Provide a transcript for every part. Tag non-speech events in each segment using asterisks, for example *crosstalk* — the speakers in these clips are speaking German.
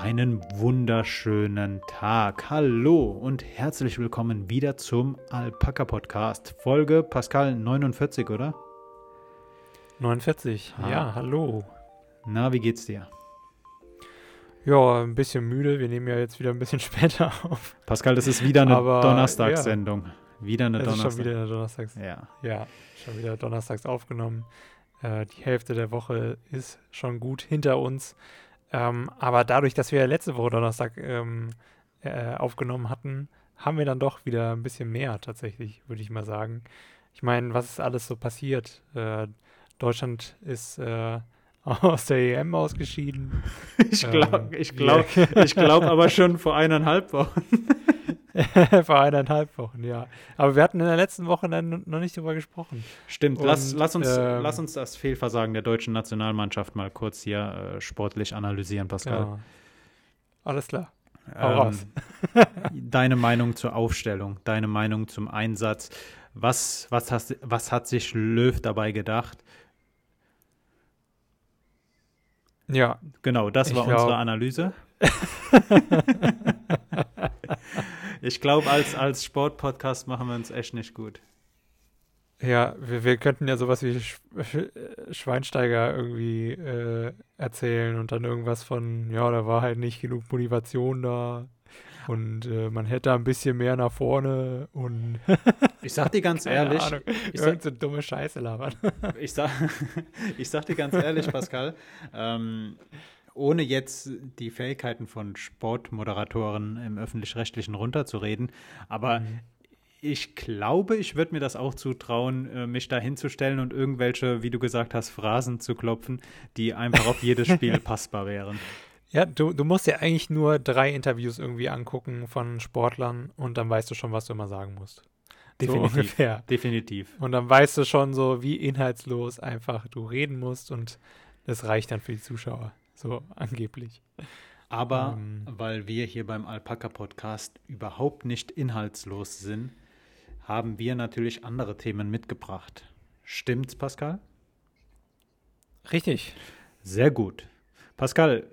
einen wunderschönen Tag. Hallo und herzlich willkommen wieder zum Alpaka Podcast. Folge Pascal 49, oder? 49, ah. ja, hallo. Na, wie geht's dir? Ja, ein bisschen müde. Wir nehmen ja jetzt wieder ein bisschen *laughs* später auf. Pascal, das ist wieder eine Donnerstagssendung. Ja. Wieder eine Donnerstag. Schon wieder eine Donnerstags. Ja. Ja, schon wieder donnerstags aufgenommen. Äh, die Hälfte der Woche ist schon gut hinter uns. Ähm, aber dadurch, dass wir letzte Woche Donnerstag ähm, äh, aufgenommen hatten, haben wir dann doch wieder ein bisschen mehr tatsächlich, würde ich mal sagen. Ich meine, was ist alles so passiert? Äh, Deutschland ist äh, *laughs* aus der EM ausgeschieden. *laughs* Ich glaube ähm, ich glaub, ich glaub aber schon vor eineinhalb Wochen. *laughs* *laughs* vor eineinhalb Wochen, ja. Aber wir hatten in der letzten Woche dann noch nicht drüber gesprochen. Stimmt, Und, lass, lass, uns, ähm, lass uns das Fehlversagen der deutschen Nationalmannschaft mal kurz hier äh, sportlich analysieren, Pascal. Ja. Alles klar. Ähm, *laughs* deine Meinung zur Aufstellung, deine Meinung zum Einsatz. Was, was, hast, was hat sich Löw dabei gedacht? Ja. Genau, das war glaub, unsere Analyse. *laughs* ich glaube, als, als Sportpodcast machen wir uns echt nicht gut. Ja, wir, wir könnten ja sowas wie Sch Schweinsteiger irgendwie äh, erzählen und dann irgendwas von, ja, da war halt nicht genug Motivation da und äh, man hätte ein bisschen mehr nach vorne und ich sag dir ganz ehrlich, Ahnung, ich sag, so dumme Scheiße labern. ich sag, ich sag dir ganz ehrlich, Pascal, ähm, ohne jetzt die Fähigkeiten von Sportmoderatoren im öffentlich-rechtlichen runterzureden, aber mhm. ich glaube, ich würde mir das auch zutrauen, äh, mich da hinzustellen und irgendwelche, wie du gesagt hast, Phrasen zu klopfen, die einfach auf jedes Spiel *laughs* passbar wären. Ja, du, du musst dir eigentlich nur drei Interviews irgendwie angucken von Sportlern und dann weißt du schon, was du immer sagen musst. Definitiv. So ungefähr. *laughs* Definitiv. Und dann weißt du schon so, wie inhaltslos einfach du reden musst und das reicht dann für die Zuschauer. So *laughs* angeblich. Aber ähm, weil wir hier beim Alpaka Podcast überhaupt nicht inhaltslos sind, haben wir natürlich andere Themen mitgebracht. Stimmt's, Pascal? Richtig. Sehr gut. Pascal,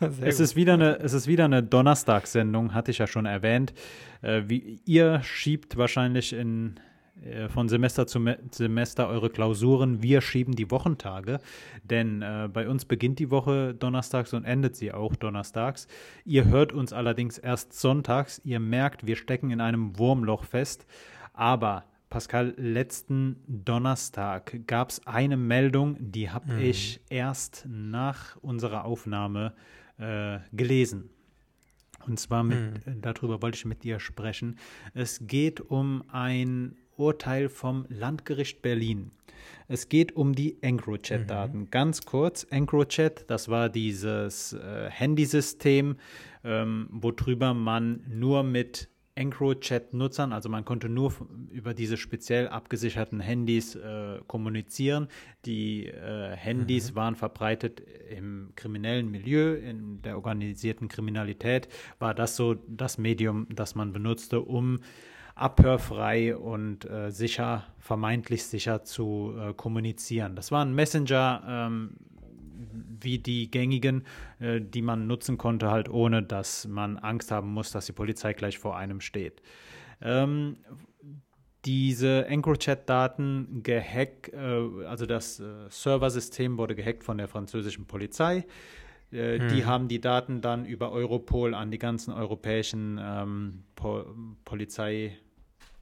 *laughs* es, ist wieder eine, es ist wieder eine Donnerstagssendung, hatte ich ja schon erwähnt. Äh, wie, ihr schiebt wahrscheinlich in, von Semester zu Me Semester eure Klausuren. Wir schieben die Wochentage, denn äh, bei uns beginnt die Woche donnerstags und endet sie auch donnerstags. Ihr hört uns allerdings erst sonntags. Ihr merkt, wir stecken in einem Wurmloch fest. Aber Pascal, letzten Donnerstag gab es eine Meldung, die habe mhm. ich erst nach unserer Aufnahme äh, gelesen. Und zwar mit, mhm. Äh, darüber wollte ich mit dir sprechen. Es geht um ein Urteil vom Landgericht Berlin. Es geht um die EncroChat-Daten. Mhm. Ganz kurz, EncroChat, das war dieses äh, Handysystem, ähm, worüber man nur mit EncroChat-Nutzern, also man konnte nur über diese speziell abgesicherten Handys äh, kommunizieren. Die äh, Handys mhm. waren verbreitet im kriminellen Milieu, in der organisierten Kriminalität, war das so das Medium, das man benutzte, um abhörfrei und äh, sicher, vermeintlich sicher zu äh, kommunizieren. Das war ein Messenger, ähm, wie die gängigen, äh, die man nutzen konnte, halt ohne dass man Angst haben muss, dass die Polizei gleich vor einem steht. Ähm, diese EncroChat-Daten gehackt, äh, also das äh, Serversystem wurde gehackt von der französischen Polizei. Äh, hm. Die haben die Daten dann über Europol an die ganzen europäischen ähm, po Polizei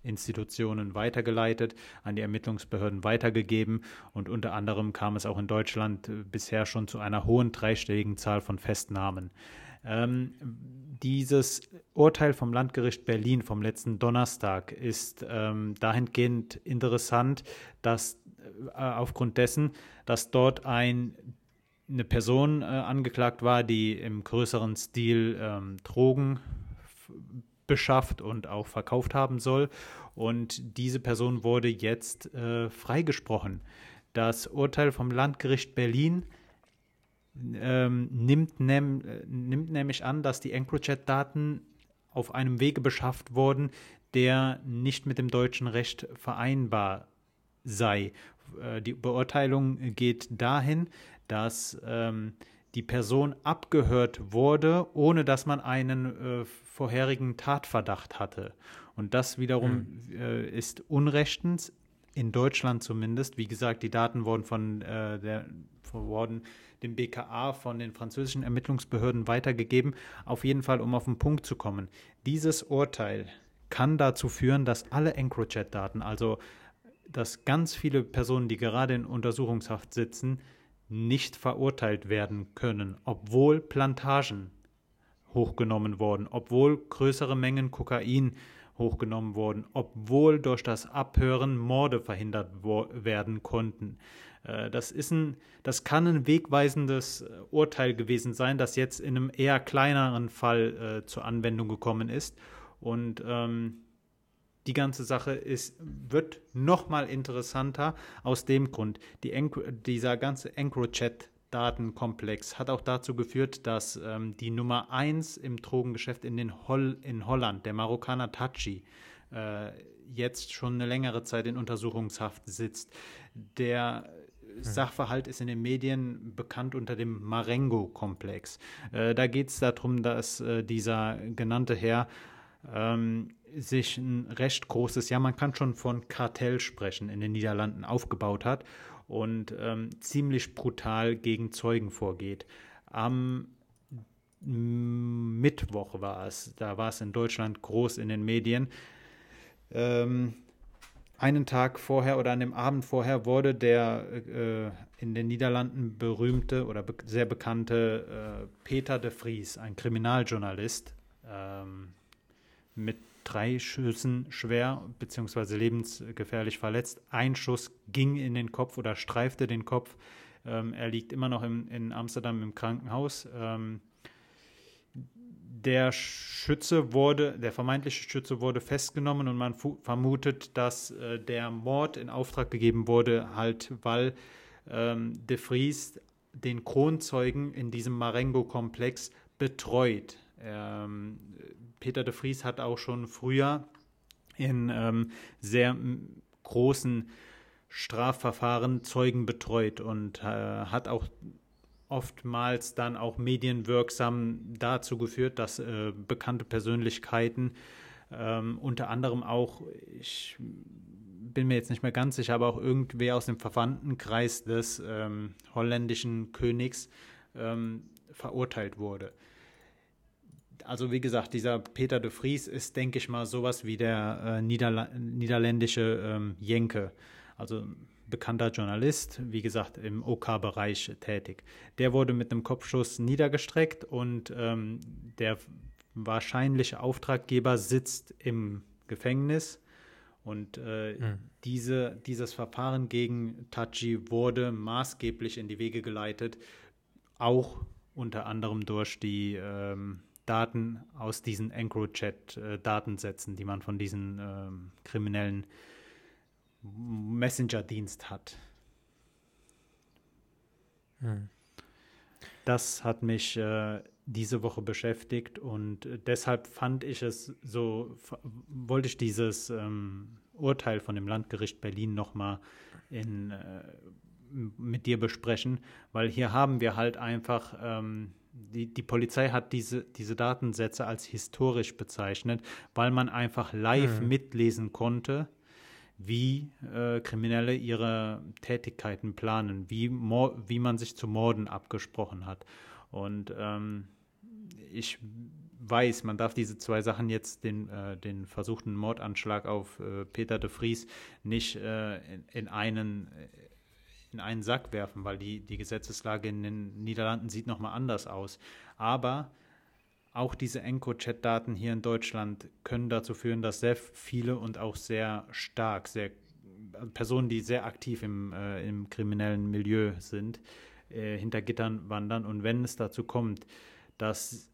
Institutionen weitergeleitet, an die Ermittlungsbehörden weitergegeben und unter anderem kam es auch in Deutschland äh, bisher schon zu einer hohen dreistelligen Zahl von Festnahmen. Ähm, dieses Urteil vom Landgericht Berlin vom letzten Donnerstag ist ähm, dahingehend interessant, dass äh, aufgrund dessen, dass dort ein eine Person äh, angeklagt war, die im größeren Stil ähm, Drogen beschafft und auch verkauft haben soll. Und diese Person wurde jetzt äh, freigesprochen. Das Urteil vom Landgericht Berlin ähm, nimmt, nehm, nimmt nämlich an, dass die EncroChat-Daten auf einem Wege beschafft wurden, der nicht mit dem deutschen Recht vereinbar sei. Äh, die Beurteilung geht dahin, dass ähm, die Person abgehört wurde, ohne dass man einen äh, vorherigen Tatverdacht hatte. Und das wiederum mhm. äh, ist unrechtens, in Deutschland zumindest. Wie gesagt, die Daten wurden von äh, der wurden dem BKA von den französischen Ermittlungsbehörden weitergegeben. Auf jeden Fall, um auf den Punkt zu kommen. Dieses Urteil kann dazu führen, dass alle EncroChat-Daten, also dass ganz viele Personen, die gerade in Untersuchungshaft sitzen, nicht verurteilt werden können, obwohl Plantagen hochgenommen wurden, obwohl größere Mengen Kokain hochgenommen wurden, obwohl durch das Abhören Morde verhindert werden konnten. Äh, das, ist ein, das kann ein wegweisendes äh, Urteil gewesen sein, das jetzt in einem eher kleineren Fall äh, zur Anwendung gekommen ist. Und ähm, die ganze Sache ist, wird nochmal interessanter aus dem Grund. Die dieser ganze EncroChat-Datenkomplex hat auch dazu geführt, dass ähm, die Nummer 1 im Drogengeschäft in, den Hol in Holland, der Marokkaner Tachi, äh, jetzt schon eine längere Zeit in Untersuchungshaft sitzt. Der hm. Sachverhalt ist in den Medien bekannt unter dem Marengo-Komplex. Äh, da geht es darum, dass äh, dieser genannte Herr ähm, sich ein recht großes, ja, man kann schon von Kartell sprechen, in den Niederlanden aufgebaut hat und ähm, ziemlich brutal gegen Zeugen vorgeht. Am Mittwoch war es, da war es in Deutschland groß in den Medien. Ähm, einen Tag vorher oder an dem Abend vorher wurde der äh, in den Niederlanden berühmte oder be sehr bekannte äh, Peter de Vries, ein Kriminaljournalist, ähm, mit drei Schüssen schwer bzw. lebensgefährlich verletzt. Ein Schuss ging in den Kopf oder streifte den Kopf. Ähm, er liegt immer noch im, in Amsterdam im Krankenhaus. Ähm, der Schütze wurde, der vermeintliche Schütze wurde festgenommen und man vermutet, dass äh, der Mord in Auftrag gegeben wurde, halt weil ähm, de Vries den Kronzeugen in diesem Marengo-Komplex betreut. Ähm, Peter de Vries hat auch schon früher in ähm, sehr großen Strafverfahren Zeugen betreut und äh, hat auch oftmals dann auch medienwirksam dazu geführt, dass äh, bekannte Persönlichkeiten, ähm, unter anderem auch, ich bin mir jetzt nicht mehr ganz sicher, aber auch irgendwer aus dem Verwandtenkreis des ähm, holländischen Königs ähm, verurteilt wurde. Also wie gesagt, dieser Peter de Vries ist, denke ich mal, sowas wie der äh, Niederla niederländische ähm, Jenke. Also bekannter Journalist, wie gesagt, im OK-Bereich tätig. Der wurde mit einem Kopfschuss niedergestreckt und ähm, der wahrscheinliche Auftraggeber sitzt im Gefängnis. Und äh, mhm. diese, dieses Verfahren gegen Tachi wurde maßgeblich in die Wege geleitet, auch unter anderem durch die ähm, Daten aus diesen EncroChat-Datensätzen, die man von diesen ähm, kriminellen Messenger-Dienst hat. Hm. Das hat mich äh, diese Woche beschäftigt und deshalb fand ich es so, wollte ich dieses ähm, Urteil von dem Landgericht Berlin nochmal in, äh, mit dir besprechen, weil hier haben wir halt einfach, ähm, die, die Polizei hat diese, diese Datensätze als historisch bezeichnet, weil man einfach live hm. mitlesen konnte, wie äh, Kriminelle ihre Tätigkeiten planen, wie, wie man sich zu Morden abgesprochen hat. Und ähm, ich weiß, man darf diese zwei Sachen jetzt, den, äh, den versuchten Mordanschlag auf äh, Peter de Vries, nicht äh, in, in, einen, in einen Sack werfen, weil die, die Gesetzeslage in den Niederlanden sieht nochmal anders aus. Aber auch diese EncroChat-Daten hier in Deutschland können dazu führen, dass sehr viele und auch sehr stark, sehr Personen, die sehr aktiv im, äh, im kriminellen Milieu sind, äh, hinter Gittern wandern. Und wenn es dazu kommt, dass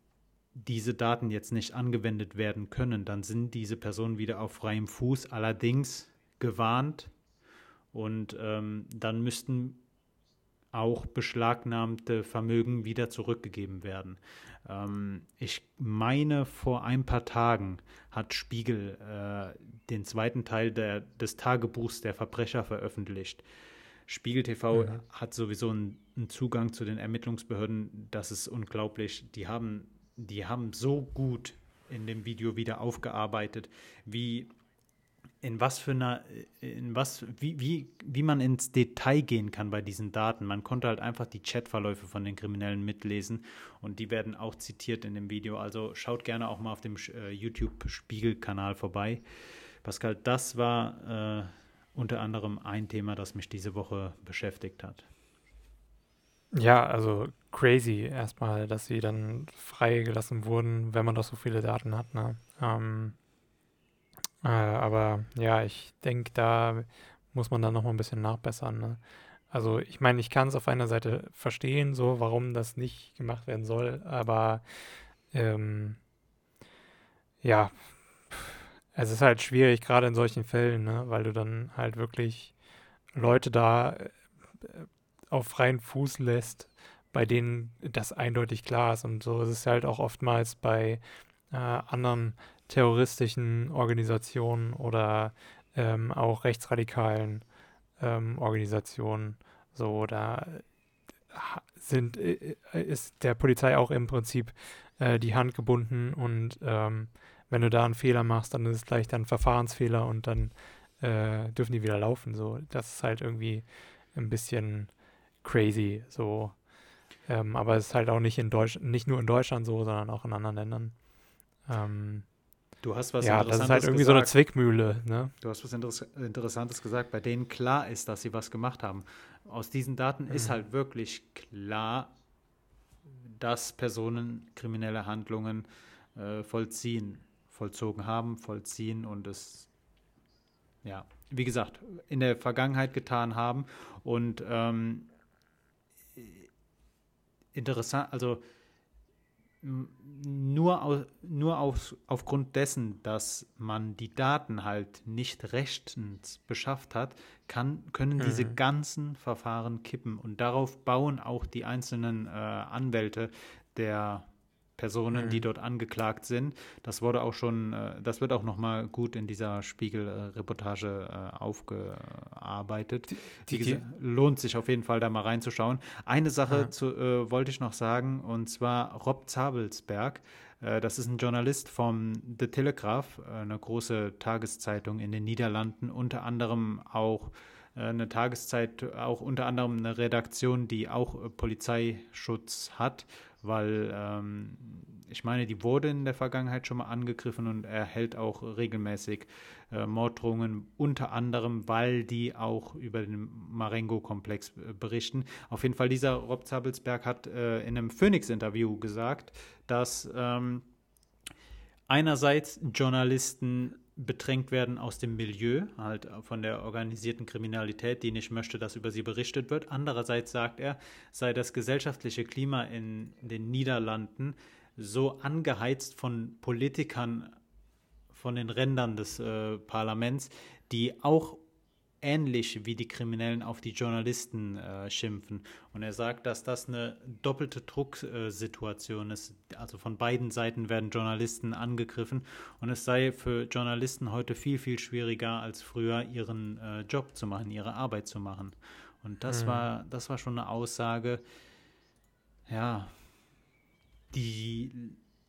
diese Daten jetzt nicht angewendet werden können, dann sind diese Personen wieder auf freiem Fuß, allerdings gewarnt. Und ähm, dann müssten auch beschlagnahmte Vermögen wieder zurückgegeben werden. Ähm, ich meine, vor ein paar Tagen hat Spiegel äh, den zweiten Teil der, des Tagebuchs der Verbrecher veröffentlicht. Spiegel TV mhm. hat sowieso einen, einen, Zugang zu den Ermittlungsbehörden, das ist unglaublich. Die haben, die haben so gut in dem Video wieder aufgearbeitet, wie in was für einer, in was, wie, wie, wie man ins Detail gehen kann bei diesen Daten. Man konnte halt einfach die Chatverläufe von den Kriminellen mitlesen und die werden auch zitiert in dem Video. Also schaut gerne auch mal auf dem äh, YouTube-Spiegel-Kanal vorbei. Pascal, das war äh, unter anderem ein Thema, das mich diese Woche beschäftigt hat. Ja, also crazy erstmal, dass sie dann freigelassen wurden, wenn man doch so viele Daten hat. Ne? Ähm, äh, aber ja, ich denke, da muss man dann noch mal ein bisschen nachbessern. Ne? Also ich meine, ich kann es auf einer Seite verstehen, so warum das nicht gemacht werden soll, aber ähm, ja, es ist halt schwierig, gerade in solchen Fällen, ne? weil du dann halt wirklich Leute da äh, auf freien Fuß lässt, bei denen das eindeutig klar ist. Und so ist es halt auch oftmals bei äh, anderen terroristischen Organisationen oder ähm, auch rechtsradikalen ähm, Organisationen. So, da sind, äh, ist der Polizei auch im Prinzip äh, die Hand gebunden und ähm, wenn du da einen Fehler machst, dann ist es gleich dann Verfahrensfehler und dann äh, dürfen die wieder laufen. So, das ist halt irgendwie ein bisschen crazy. So, ähm, aber es ist halt auch nicht in Deutsch, nicht nur in Deutschland so, sondern auch in anderen Ländern. Ähm, Du hast was ja, das ist halt irgendwie gesagt. so eine Zwickmühle. Ne? Du hast was Interessantes gesagt, bei denen klar ist, dass sie was gemacht haben. Aus diesen Daten mhm. ist halt wirklich klar, dass Personen kriminelle Handlungen äh, vollziehen, vollzogen haben, vollziehen und es, ja, wie gesagt, in der Vergangenheit getan haben. Und ähm, interessant, also nur, aus, nur aus, aufgrund dessen, dass man die Daten halt nicht rechtens beschafft hat, kann, können mhm. diese ganzen Verfahren kippen. Und darauf bauen auch die einzelnen äh, Anwälte der Personen, mhm. die dort angeklagt sind. Das wurde auch schon, äh, das wird auch nochmal gut in dieser Spiegel-Reportage äh, aufgearbeitet. Die, die, die, lohnt sich auf jeden Fall, da mal reinzuschauen. Eine Sache ja. zu, äh, wollte ich noch sagen, und zwar Rob Zabelsberg. Äh, das ist ein Journalist vom The Telegraph, äh, eine große Tageszeitung in den Niederlanden, unter anderem auch eine Tageszeit, auch unter anderem eine Redaktion, die auch Polizeischutz hat weil ähm, ich meine, die wurde in der Vergangenheit schon mal angegriffen und erhält auch regelmäßig äh, Morddrohungen, unter anderem, weil die auch über den Marengo-Komplex äh, berichten. Auf jeden Fall, dieser Rob Zabelsberg hat äh, in einem Phoenix-Interview gesagt, dass ähm, einerseits Journalisten bedrängt werden aus dem Milieu, halt von der organisierten Kriminalität, die nicht möchte, dass über sie berichtet wird. Andererseits sagt er, sei das gesellschaftliche Klima in den Niederlanden so angeheizt von Politikern von den Rändern des äh, Parlaments, die auch ähnlich wie die Kriminellen auf die Journalisten äh, schimpfen. Und er sagt, dass das eine doppelte Drucksituation ist. Also von beiden Seiten werden Journalisten angegriffen und es sei für Journalisten heute viel, viel schwieriger als früher, ihren äh, Job zu machen, ihre Arbeit zu machen. Und das, mhm. war, das war schon eine Aussage, ja, die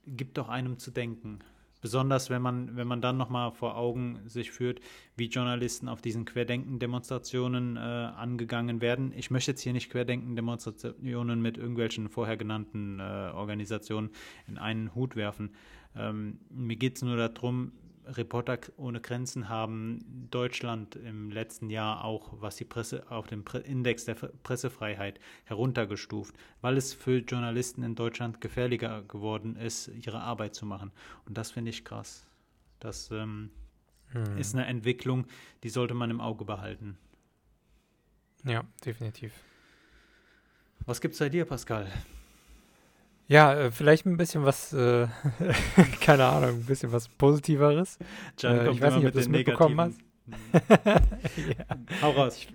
gibt doch einem zu denken. Besonders wenn man, wenn man dann nochmal vor Augen sich führt, wie Journalisten auf diesen Querdenken-Demonstrationen äh, angegangen werden. Ich möchte jetzt hier nicht Querdenken-Demonstrationen mit irgendwelchen vorher genannten äh, Organisationen in einen Hut werfen. Ähm, mir geht es nur darum, Reporter ohne Grenzen haben Deutschland im letzten Jahr auch, was die Presse auf dem Index der Pressefreiheit heruntergestuft, weil es für Journalisten in Deutschland gefährlicher geworden ist, ihre Arbeit zu machen. Und das finde ich krass. Das ähm, hm. ist eine Entwicklung, die sollte man im Auge behalten. Ja, definitiv. Was gibt es bei dir, Pascal? Ja, äh, vielleicht ein bisschen was, äh, *laughs* keine Ahnung, ein bisschen was Positiveres. Äh, ich weiß nicht, ob du es mitbekommen hast. *laughs* ja. Hau raus.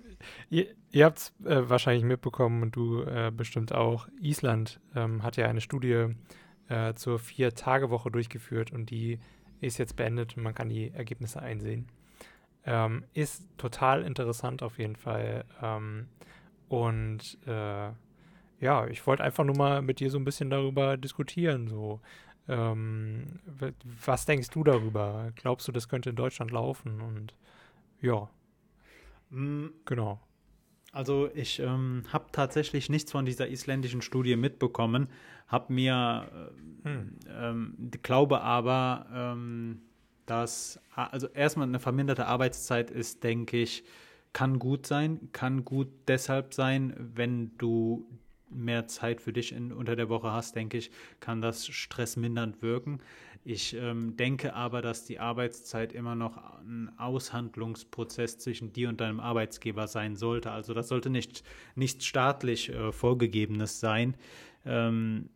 Ihr, ihr habt es äh, wahrscheinlich mitbekommen und du äh, bestimmt auch. Island ähm, hat ja eine Studie äh, zur Vier-Tage-Woche durchgeführt und die ist jetzt beendet und man kann die Ergebnisse einsehen. Ähm, ist total interessant auf jeden Fall. Ähm, und ja, ich wollte einfach nur mal mit dir so ein bisschen darüber diskutieren. So, ähm, was denkst du darüber? Glaubst du, das könnte in Deutschland laufen? Und ja, mm. genau. Also ich ähm, habe tatsächlich nichts von dieser isländischen Studie mitbekommen, habe mir, äh, hm. ähm, glaube aber, ähm, dass, also erstmal eine verminderte Arbeitszeit ist, denke ich, kann gut sein, kann gut deshalb sein, wenn du mehr Zeit für dich in, unter der Woche hast, denke ich, kann das stressmindernd wirken. Ich ähm, denke aber, dass die Arbeitszeit immer noch ein Aushandlungsprozess zwischen dir und deinem Arbeitsgeber sein sollte. Also das sollte nicht, nicht staatlich äh, vorgegebenes sein. Ähm,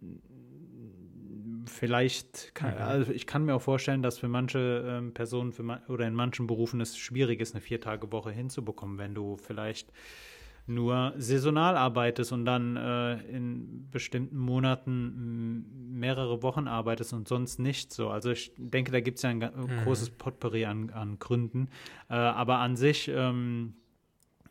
vielleicht, kann, mhm. also ich kann mir auch vorstellen, dass für manche ähm, Personen für oder in manchen Berufen es schwierig ist, eine Vier-Tage-Woche hinzubekommen, wenn du vielleicht nur saisonal arbeitest und dann äh, in bestimmten Monaten mehrere Wochen arbeitest und sonst nicht so. Also ich denke, da gibt es ja ein mhm. großes Potpourri an, an Gründen. Äh, aber an sich ähm,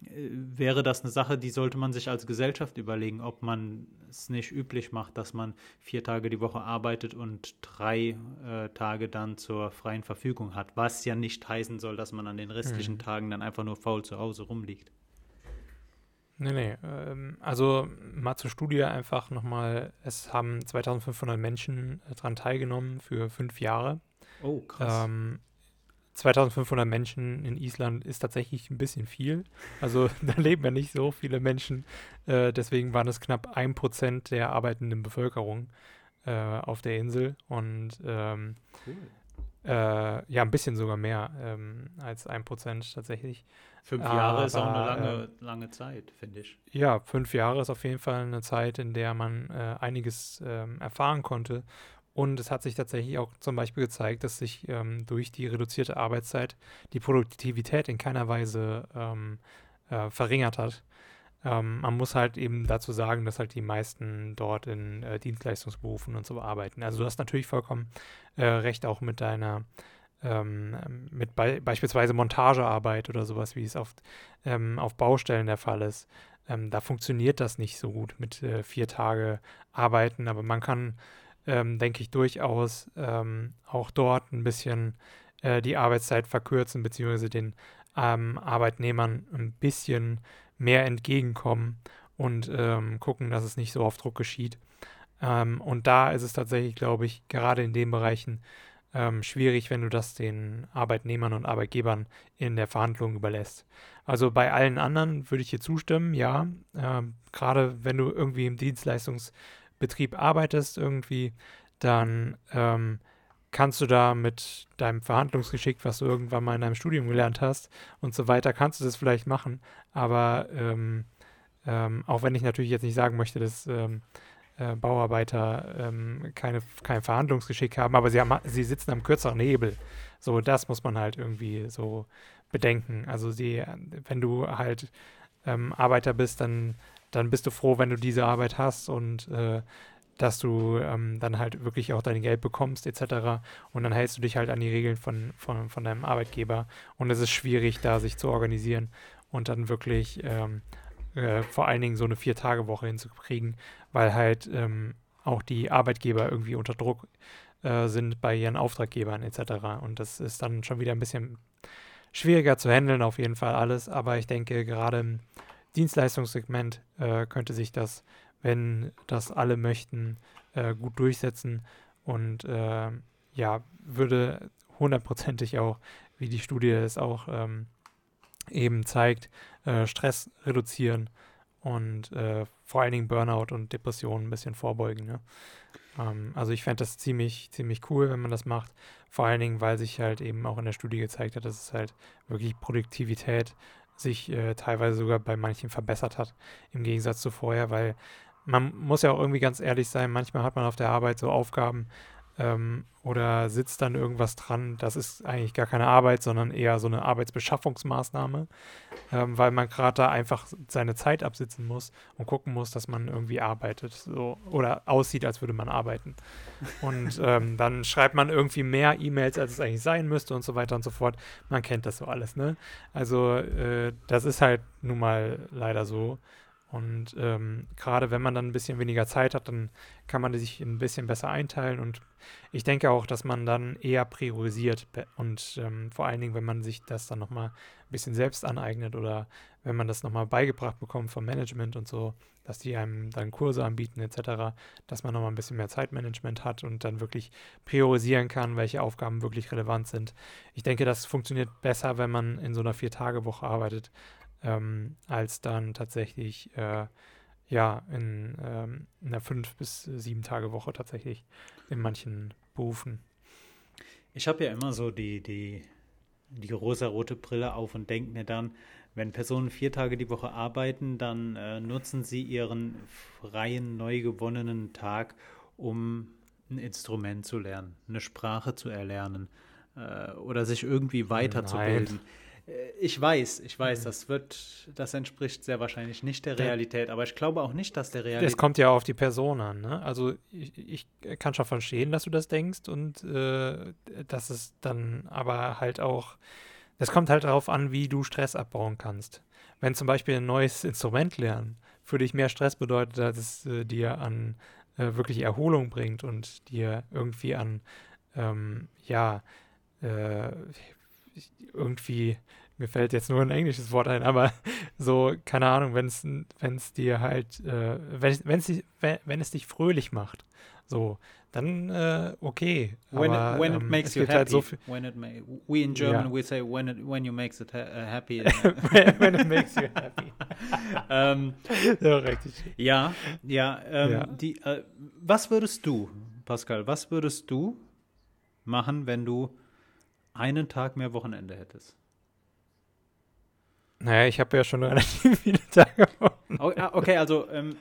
wäre das eine Sache, die sollte man sich als Gesellschaft überlegen, ob man es nicht üblich macht, dass man vier Tage die Woche arbeitet und drei äh, Tage dann zur freien Verfügung hat. Was ja nicht heißen soll, dass man an den restlichen mhm. Tagen dann einfach nur faul zu Hause rumliegt. Nee, nee. Ähm, also mal zur Studie einfach nochmal. Es haben 2500 Menschen äh, daran teilgenommen für fünf Jahre. Oh, krass. Ähm, 2500 Menschen in Island ist tatsächlich ein bisschen viel. Also *laughs* da leben ja nicht so viele Menschen. Äh, deswegen waren es knapp ein Prozent der arbeitenden Bevölkerung äh, auf der Insel. Und ähm, cool. Äh, ja, ein bisschen sogar mehr ähm, als ein Prozent tatsächlich. Fünf Jahre Aber, ist auch eine lange, äh, lange Zeit, finde ich. Ja, fünf Jahre ist auf jeden Fall eine Zeit, in der man äh, einiges ähm, erfahren konnte. Und es hat sich tatsächlich auch zum Beispiel gezeigt, dass sich ähm, durch die reduzierte Arbeitszeit die Produktivität in keiner Weise ähm, äh, verringert hat. Ähm, man muss halt eben dazu sagen, dass halt die meisten dort in äh, Dienstleistungsberufen und so arbeiten. Also du hast natürlich vollkommen äh, recht auch mit deiner ähm, mit be beispielsweise Montagearbeit oder sowas, wie es oft ähm, auf Baustellen der Fall ist. Ähm, da funktioniert das nicht so gut mit äh, vier Tage Arbeiten, aber man kann, ähm, denke ich, durchaus ähm, auch dort ein bisschen äh, die Arbeitszeit verkürzen, beziehungsweise den ähm, Arbeitnehmern ein bisschen mehr entgegenkommen und gucken, dass es nicht so auf Druck geschieht. Und da ist es tatsächlich, glaube ich, gerade in den Bereichen ähm, schwierig, wenn du das den Arbeitnehmern und Arbeitgebern in der Verhandlung überlässt. Also bei allen anderen würde ich hier zustimmen, ja. Ähm, gerade wenn du irgendwie im Dienstleistungsbetrieb arbeitest, irgendwie, dann ähm, kannst du da mit deinem Verhandlungsgeschick, was du irgendwann mal in deinem Studium gelernt hast und so weiter, kannst du das vielleicht machen. Aber ähm, ähm, auch wenn ich natürlich jetzt nicht sagen möchte, dass ähm, äh, Bauarbeiter ähm, keine, kein Verhandlungsgeschick haben, aber sie, haben, sie sitzen am kürzeren Hebel. So, das muss man halt irgendwie so bedenken. Also sie, wenn du halt ähm, Arbeiter bist, dann, dann bist du froh, wenn du diese Arbeit hast und äh, dass du ähm, dann halt wirklich auch dein Geld bekommst etc. Und dann hältst du dich halt an die Regeln von, von, von deinem Arbeitgeber. Und es ist schwierig, da sich zu organisieren und dann wirklich ähm, äh, vor allen Dingen so eine Vier-Tage-Woche hinzukriegen, weil halt ähm, auch die Arbeitgeber irgendwie unter Druck äh, sind bei ihren Auftraggebern etc. Und das ist dann schon wieder ein bisschen schwieriger zu handeln, auf jeden Fall alles. Aber ich denke, gerade im Dienstleistungssegment äh, könnte sich das wenn das alle möchten, äh, gut durchsetzen und äh, ja, würde hundertprozentig auch, wie die Studie es auch ähm, eben zeigt, äh, Stress reduzieren und äh, vor allen Dingen Burnout und Depressionen ein bisschen vorbeugen. Ne? Ähm, also ich fände das ziemlich, ziemlich cool, wenn man das macht. Vor allen Dingen, weil sich halt eben auch in der Studie gezeigt hat, dass es halt wirklich Produktivität sich äh, teilweise sogar bei manchen verbessert hat, im Gegensatz zu vorher, weil man muss ja auch irgendwie ganz ehrlich sein, manchmal hat man auf der Arbeit so Aufgaben, ähm, oder sitzt dann irgendwas dran. Das ist eigentlich gar keine Arbeit, sondern eher so eine Arbeitsbeschaffungsmaßnahme, ähm, weil man gerade da einfach seine Zeit absitzen muss und gucken muss, dass man irgendwie arbeitet so, oder aussieht, als würde man arbeiten. Und *laughs* ähm, dann schreibt man irgendwie mehr E-Mails, als es eigentlich sein müsste und so weiter und so fort. Man kennt das so alles, ne? Also äh, das ist halt nun mal leider so. Und ähm, gerade wenn man dann ein bisschen weniger Zeit hat, dann kann man sich ein bisschen besser einteilen. Und ich denke auch, dass man dann eher priorisiert. Und ähm, vor allen Dingen, wenn man sich das dann nochmal ein bisschen selbst aneignet oder wenn man das nochmal beigebracht bekommt vom Management und so, dass die einem dann Kurse anbieten etc., dass man nochmal ein bisschen mehr Zeitmanagement hat und dann wirklich priorisieren kann, welche Aufgaben wirklich relevant sind. Ich denke, das funktioniert besser, wenn man in so einer Vier-Tage-Woche arbeitet, ähm, als dann tatsächlich äh, ja in, ähm, in einer fünf bis sieben Tage Woche tatsächlich in manchen Berufen. Ich habe ja immer so die, die, die rosa-rote Brille auf und denke mir dann, wenn Personen vier Tage die Woche arbeiten, dann äh, nutzen sie ihren freien, neu gewonnenen Tag, um ein Instrument zu lernen, eine Sprache zu erlernen äh, oder sich irgendwie weiterzubilden. Äh, ich weiß, ich weiß, mhm. das wird, das entspricht sehr wahrscheinlich nicht der Realität, aber ich glaube auch nicht, dass der Realität. Es kommt ja auf die Person an, ne? Also ich, ich kann schon verstehen, dass du das denkst und äh, dass es dann aber halt auch, es kommt halt darauf an, wie du Stress abbauen kannst. Wenn zum Beispiel ein neues Instrument lernen für dich mehr Stress bedeutet, dass es äh, dir an äh, wirklich Erholung bringt und dir irgendwie an, ähm, ja, äh, irgendwie, mir fällt jetzt nur ein englisches Wort ein, aber *laughs* so, keine Ahnung, wenn es dir halt, äh, wenn, wenn's, wenn, wenn es dich fröhlich macht, so, dann äh, okay. When, aber, it, when it ähm, makes you happy. Halt so when it ma we in German ja. we say when it when you makes it ha uh, happy. *laughs* *laughs* when it makes you happy. ähm, ja, richtig. Ja, ja. Ähm, ja. Die, äh, was würdest du, Pascal? Was würdest du machen, wenn du einen Tag mehr Wochenende hättest? Naja, ich habe ja schon *laughs* relativ viele Tage. Ah, okay, also ähm,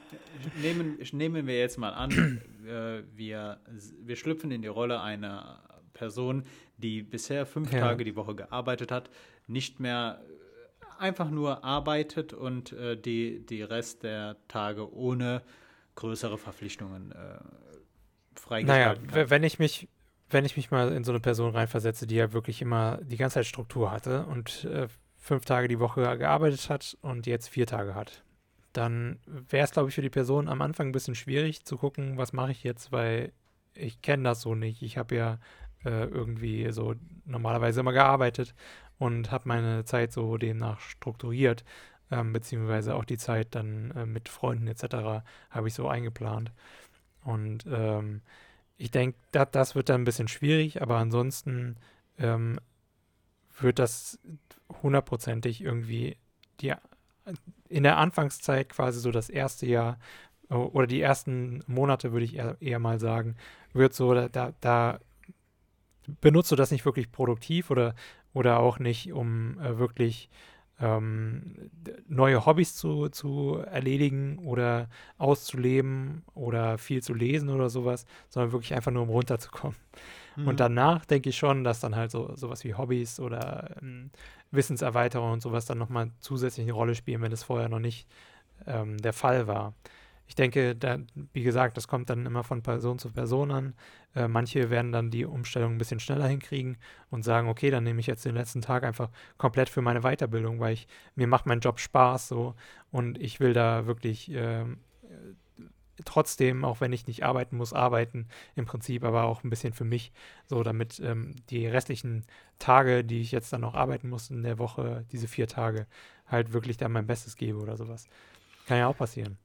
nehmen, nehmen wir jetzt mal an, äh, wir, wir schlüpfen in die Rolle einer Person, die bisher fünf ja. Tage die Woche gearbeitet hat, nicht mehr einfach nur arbeitet und äh, die, die Rest der Tage ohne größere Verpflichtungen äh, freigestalten naja, kann. Wenn ich mich wenn ich mich mal in so eine Person reinversetze, die ja wirklich immer die ganze Zeit Struktur hatte und äh, fünf Tage die Woche gearbeitet hat und jetzt vier Tage hat, dann wäre es, glaube ich, für die Person am Anfang ein bisschen schwierig zu gucken, was mache ich jetzt, weil ich kenne das so nicht. Ich habe ja äh, irgendwie so normalerweise immer gearbeitet und habe meine Zeit so demnach strukturiert, ähm, beziehungsweise auch die Zeit dann äh, mit Freunden etc. habe ich so eingeplant. Und ähm, ich denke, das, das wird dann ein bisschen schwierig, aber ansonsten ähm, wird das hundertprozentig irgendwie die, in der Anfangszeit quasi so das erste Jahr oder die ersten Monate, würde ich eher, eher mal sagen, wird so, da, da benutzt du das nicht wirklich produktiv oder, oder auch nicht, um äh, wirklich ähm, neue Hobbys zu, zu erledigen oder auszuleben oder viel zu lesen oder sowas, sondern wirklich einfach nur um runterzukommen. Mhm. Und danach denke ich schon, dass dann halt so sowas wie Hobbys oder ähm, Wissenserweiterung und sowas dann nochmal zusätzlich eine Rolle spielen, wenn es vorher noch nicht ähm, der Fall war. Ich denke, da, wie gesagt, das kommt dann immer von Person zu Person an. Äh, manche werden dann die Umstellung ein bisschen schneller hinkriegen und sagen, okay, dann nehme ich jetzt den letzten Tag einfach komplett für meine Weiterbildung, weil ich, mir macht mein Job Spaß so und ich will da wirklich äh, trotzdem, auch wenn ich nicht arbeiten muss, arbeiten im Prinzip, aber auch ein bisschen für mich, so damit ähm, die restlichen Tage, die ich jetzt dann noch arbeiten muss in der Woche, diese vier Tage, halt wirklich dann mein Bestes gebe oder sowas. Kann ja auch passieren.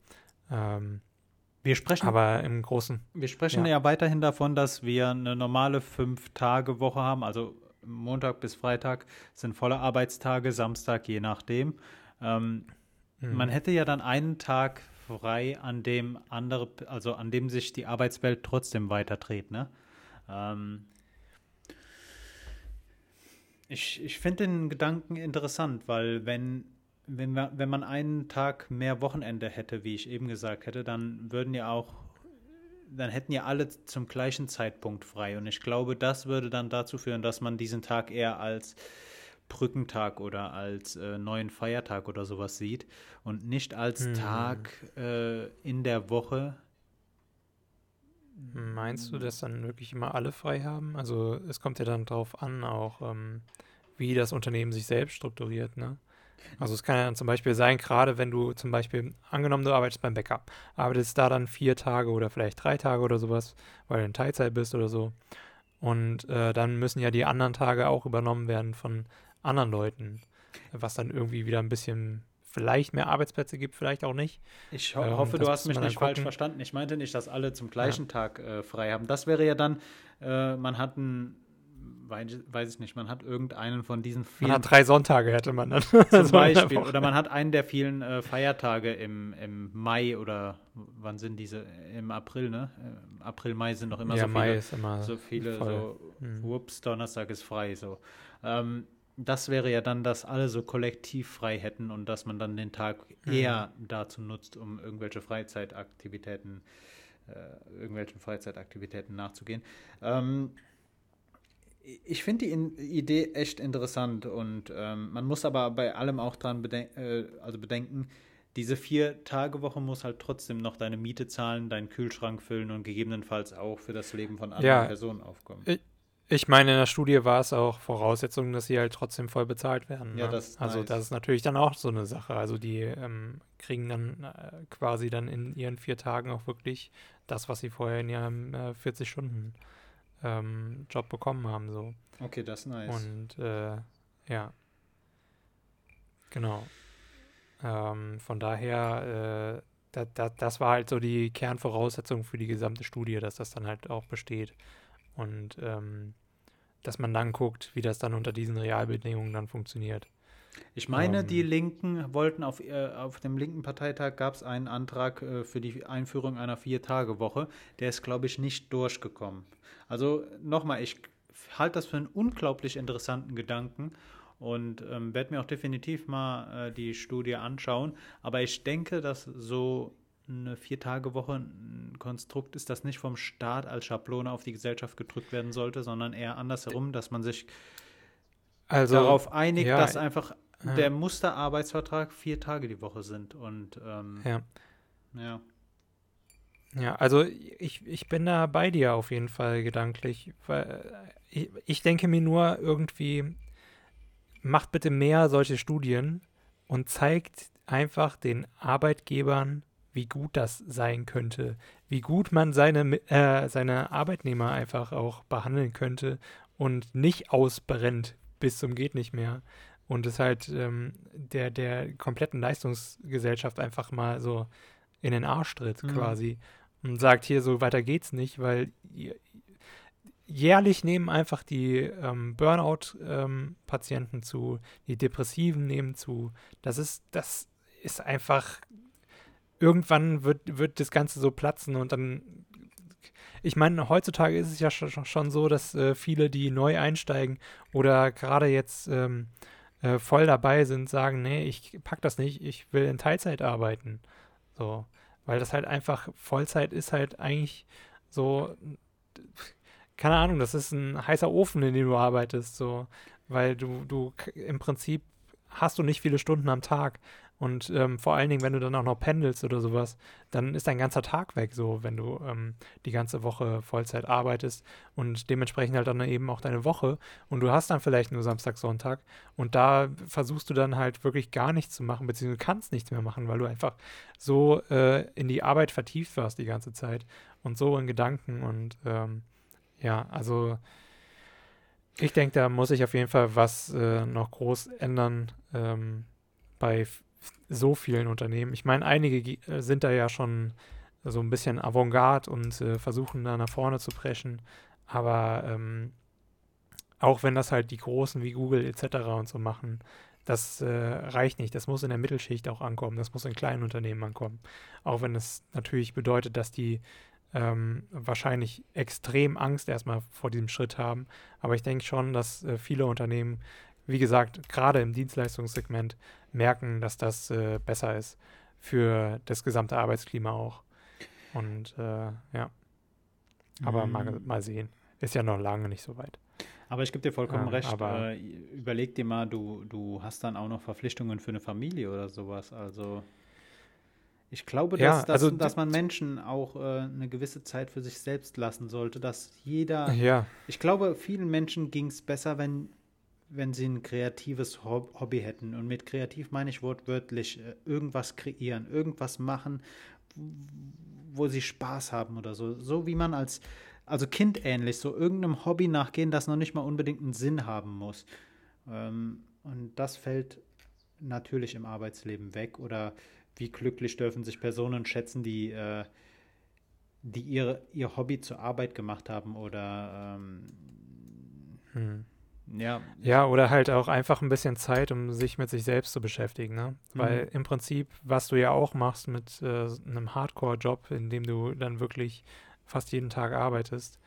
Ähm, wir sprechen, aber im Großen. Wir sprechen ja. ja weiterhin davon, dass wir eine normale Fünf-Tage-Woche haben. Also Montag bis Freitag sind volle Arbeitstage, Samstag je nachdem. Ähm, mhm. Man hätte ja dann einen Tag frei, an dem andere, also an dem sich die Arbeitswelt trotzdem weiterdreht. Ne? Ähm, ich ich finde den Gedanken interessant, weil wenn wenn, wir, wenn man einen Tag mehr Wochenende hätte, wie ich eben gesagt hätte, dann würden ja auch dann hätten ja alle zum gleichen Zeitpunkt frei. Und ich glaube, das würde dann dazu führen, dass man diesen Tag eher als Brückentag oder als äh, neuen Feiertag oder sowas sieht und nicht als hm. Tag äh, in der Woche. Meinst du, dass dann wirklich immer alle frei haben? Also es kommt ja dann darauf an, auch ähm, wie das Unternehmen sich selbst strukturiert, ne? Also es kann ja dann zum Beispiel sein, gerade wenn du zum Beispiel, angenommen, du arbeitest beim Bäcker, arbeitest da dann vier Tage oder vielleicht drei Tage oder sowas, weil du in Teilzeit bist oder so. Und äh, dann müssen ja die anderen Tage auch übernommen werden von anderen Leuten, was dann irgendwie wieder ein bisschen vielleicht mehr Arbeitsplätze gibt, vielleicht auch nicht. Ich ho ähm, hoffe, du hast mich nicht falsch verstanden. Ich meinte nicht, dass alle zum gleichen ja. Tag äh, frei haben. Das wäre ja dann, äh, man hat einen weiß, ich nicht, man hat irgendeinen von diesen vielen. Man hat drei Sonntage, hätte man dann. *laughs* Zum Beispiel. Oder man hat einen der vielen äh, Feiertage im, im Mai oder wann sind diese? Im April, ne? Im April, Mai sind noch immer ja, so Mai viele. Ist immer so viele, voll. so, mhm. whoops, Donnerstag ist frei, so. Ähm, das wäre ja dann, dass alle so kollektiv frei hätten und dass man dann den Tag mhm. eher dazu nutzt, um irgendwelche Freizeitaktivitäten, äh, irgendwelchen Freizeitaktivitäten nachzugehen. Ähm, ich finde die Idee echt interessant und ähm, man muss aber bei allem auch dran beden äh, also bedenken, diese Vier-Tage-Woche muss halt trotzdem noch deine Miete zahlen, deinen Kühlschrank füllen und gegebenenfalls auch für das Leben von anderen ja, Personen aufkommen. Ich, ich, meine, in der Studie war es auch Voraussetzung, dass sie halt trotzdem voll bezahlt werden. Ja, ne? das also nice. das ist natürlich dann auch so eine Sache. Also die ähm, kriegen dann äh, quasi dann in ihren vier Tagen auch wirklich das, was sie vorher in ihren äh, 40 Stunden ähm, Job bekommen haben. So. Okay, das ist nice. Und äh, ja. Genau. Ähm, von daher, äh, da, da, das war halt so die Kernvoraussetzung für die gesamte Studie, dass das dann halt auch besteht. Und ähm, dass man dann guckt, wie das dann unter diesen Realbedingungen dann funktioniert. Ich meine, ähm, die Linken wollten auf, äh, auf dem linken Parteitag gab es einen Antrag äh, für die Einführung einer Vier-Tage-Woche. Der ist, glaube ich, nicht durchgekommen. Also nochmal, ich halte das für einen unglaublich interessanten Gedanken und ähm, werde mir auch definitiv mal äh, die Studie anschauen. Aber ich denke, dass so eine Vier-Tage-Woche ein Konstrukt ist, das nicht vom Staat als Schablone auf die Gesellschaft gedrückt werden sollte, sondern eher andersherum, dass man sich also, darauf einigt, ja, dass einfach ja. der Musterarbeitsvertrag vier Tage die Woche sind. Und ähm, ja. ja. Ja, also ich, ich bin da bei dir auf jeden Fall gedanklich, weil ich, ich denke mir nur irgendwie, macht bitte mehr solche Studien und zeigt einfach den Arbeitgebern, wie gut das sein könnte, wie gut man seine, äh, seine Arbeitnehmer einfach auch behandeln könnte und nicht ausbrennt bis zum geht nicht mehr und es halt ähm, der, der kompletten Leistungsgesellschaft einfach mal so in den Arsch tritt mhm. quasi und sagt, hier so weiter geht's nicht, weil jährlich nehmen einfach die ähm, Burnout-Patienten ähm, zu, die Depressiven nehmen zu. Das ist, das ist einfach, irgendwann wird, wird das Ganze so platzen und dann, ich meine, heutzutage ist es ja schon, schon so, dass äh, viele, die neu einsteigen oder gerade jetzt ähm, äh, voll dabei sind, sagen, nee, ich pack das nicht, ich will in Teilzeit arbeiten. So. Weil das halt einfach, Vollzeit ist halt eigentlich so, keine Ahnung, das ist ein heißer Ofen, in dem du arbeitest, so. Weil du, du im Prinzip hast du nicht viele Stunden am Tag. Und ähm, vor allen Dingen, wenn du dann auch noch pendelst oder sowas, dann ist dein ganzer Tag weg, so, wenn du ähm, die ganze Woche Vollzeit arbeitest und dementsprechend halt dann eben auch deine Woche. Und du hast dann vielleicht nur Samstag, Sonntag und da versuchst du dann halt wirklich gar nichts zu machen, beziehungsweise kannst nichts mehr machen, weil du einfach so äh, in die Arbeit vertieft warst die ganze Zeit und so in Gedanken und ähm, ja, also ich denke, da muss sich auf jeden Fall was äh, noch groß ändern ähm, bei so vielen Unternehmen. Ich meine, einige äh, sind da ja schon so ein bisschen Avantgarde und äh, versuchen da nach vorne zu preschen. Aber ähm, auch wenn das halt die Großen wie Google etc. und so machen, das äh, reicht nicht. Das muss in der Mittelschicht auch ankommen. Das muss in kleinen Unternehmen ankommen. Auch wenn es natürlich bedeutet, dass die ähm, wahrscheinlich extrem Angst erstmal vor diesem Schritt haben. Aber ich denke schon, dass äh, viele Unternehmen, wie gesagt, gerade im Dienstleistungssegment merken, dass das äh, besser ist für das gesamte Arbeitsklima auch. Und äh, ja. Aber mhm. mal, mal sehen. Ist ja noch lange nicht so weit. Aber ich gebe dir vollkommen ja, recht. Äh, überleg dir mal, du, du hast dann auch noch Verpflichtungen für eine Familie oder sowas. Also ich glaube, dass, ja, also, dass, dass man Menschen auch äh, eine gewisse Zeit für sich selbst lassen sollte, dass jeder. Ja. Ich glaube, vielen Menschen ging es besser, wenn, wenn sie ein kreatives Hobby hätten. Und mit kreativ meine ich wortwörtlich äh, irgendwas kreieren, irgendwas machen, wo sie Spaß haben oder so. So wie man als, also kindähnlich, so irgendeinem Hobby nachgehen, das noch nicht mal unbedingt einen Sinn haben muss. Ähm, und das fällt natürlich im Arbeitsleben weg oder wie glücklich dürfen sich Personen schätzen, die, äh, die ihre, ihr Hobby zur Arbeit gemacht haben oder ähm, hm. Ja. Ja, oder halt auch einfach ein bisschen Zeit, um sich mit sich selbst zu beschäftigen. Ne? Weil mhm. im Prinzip, was du ja auch machst mit äh, einem Hardcore-Job, in dem du dann wirklich fast jeden Tag arbeitest,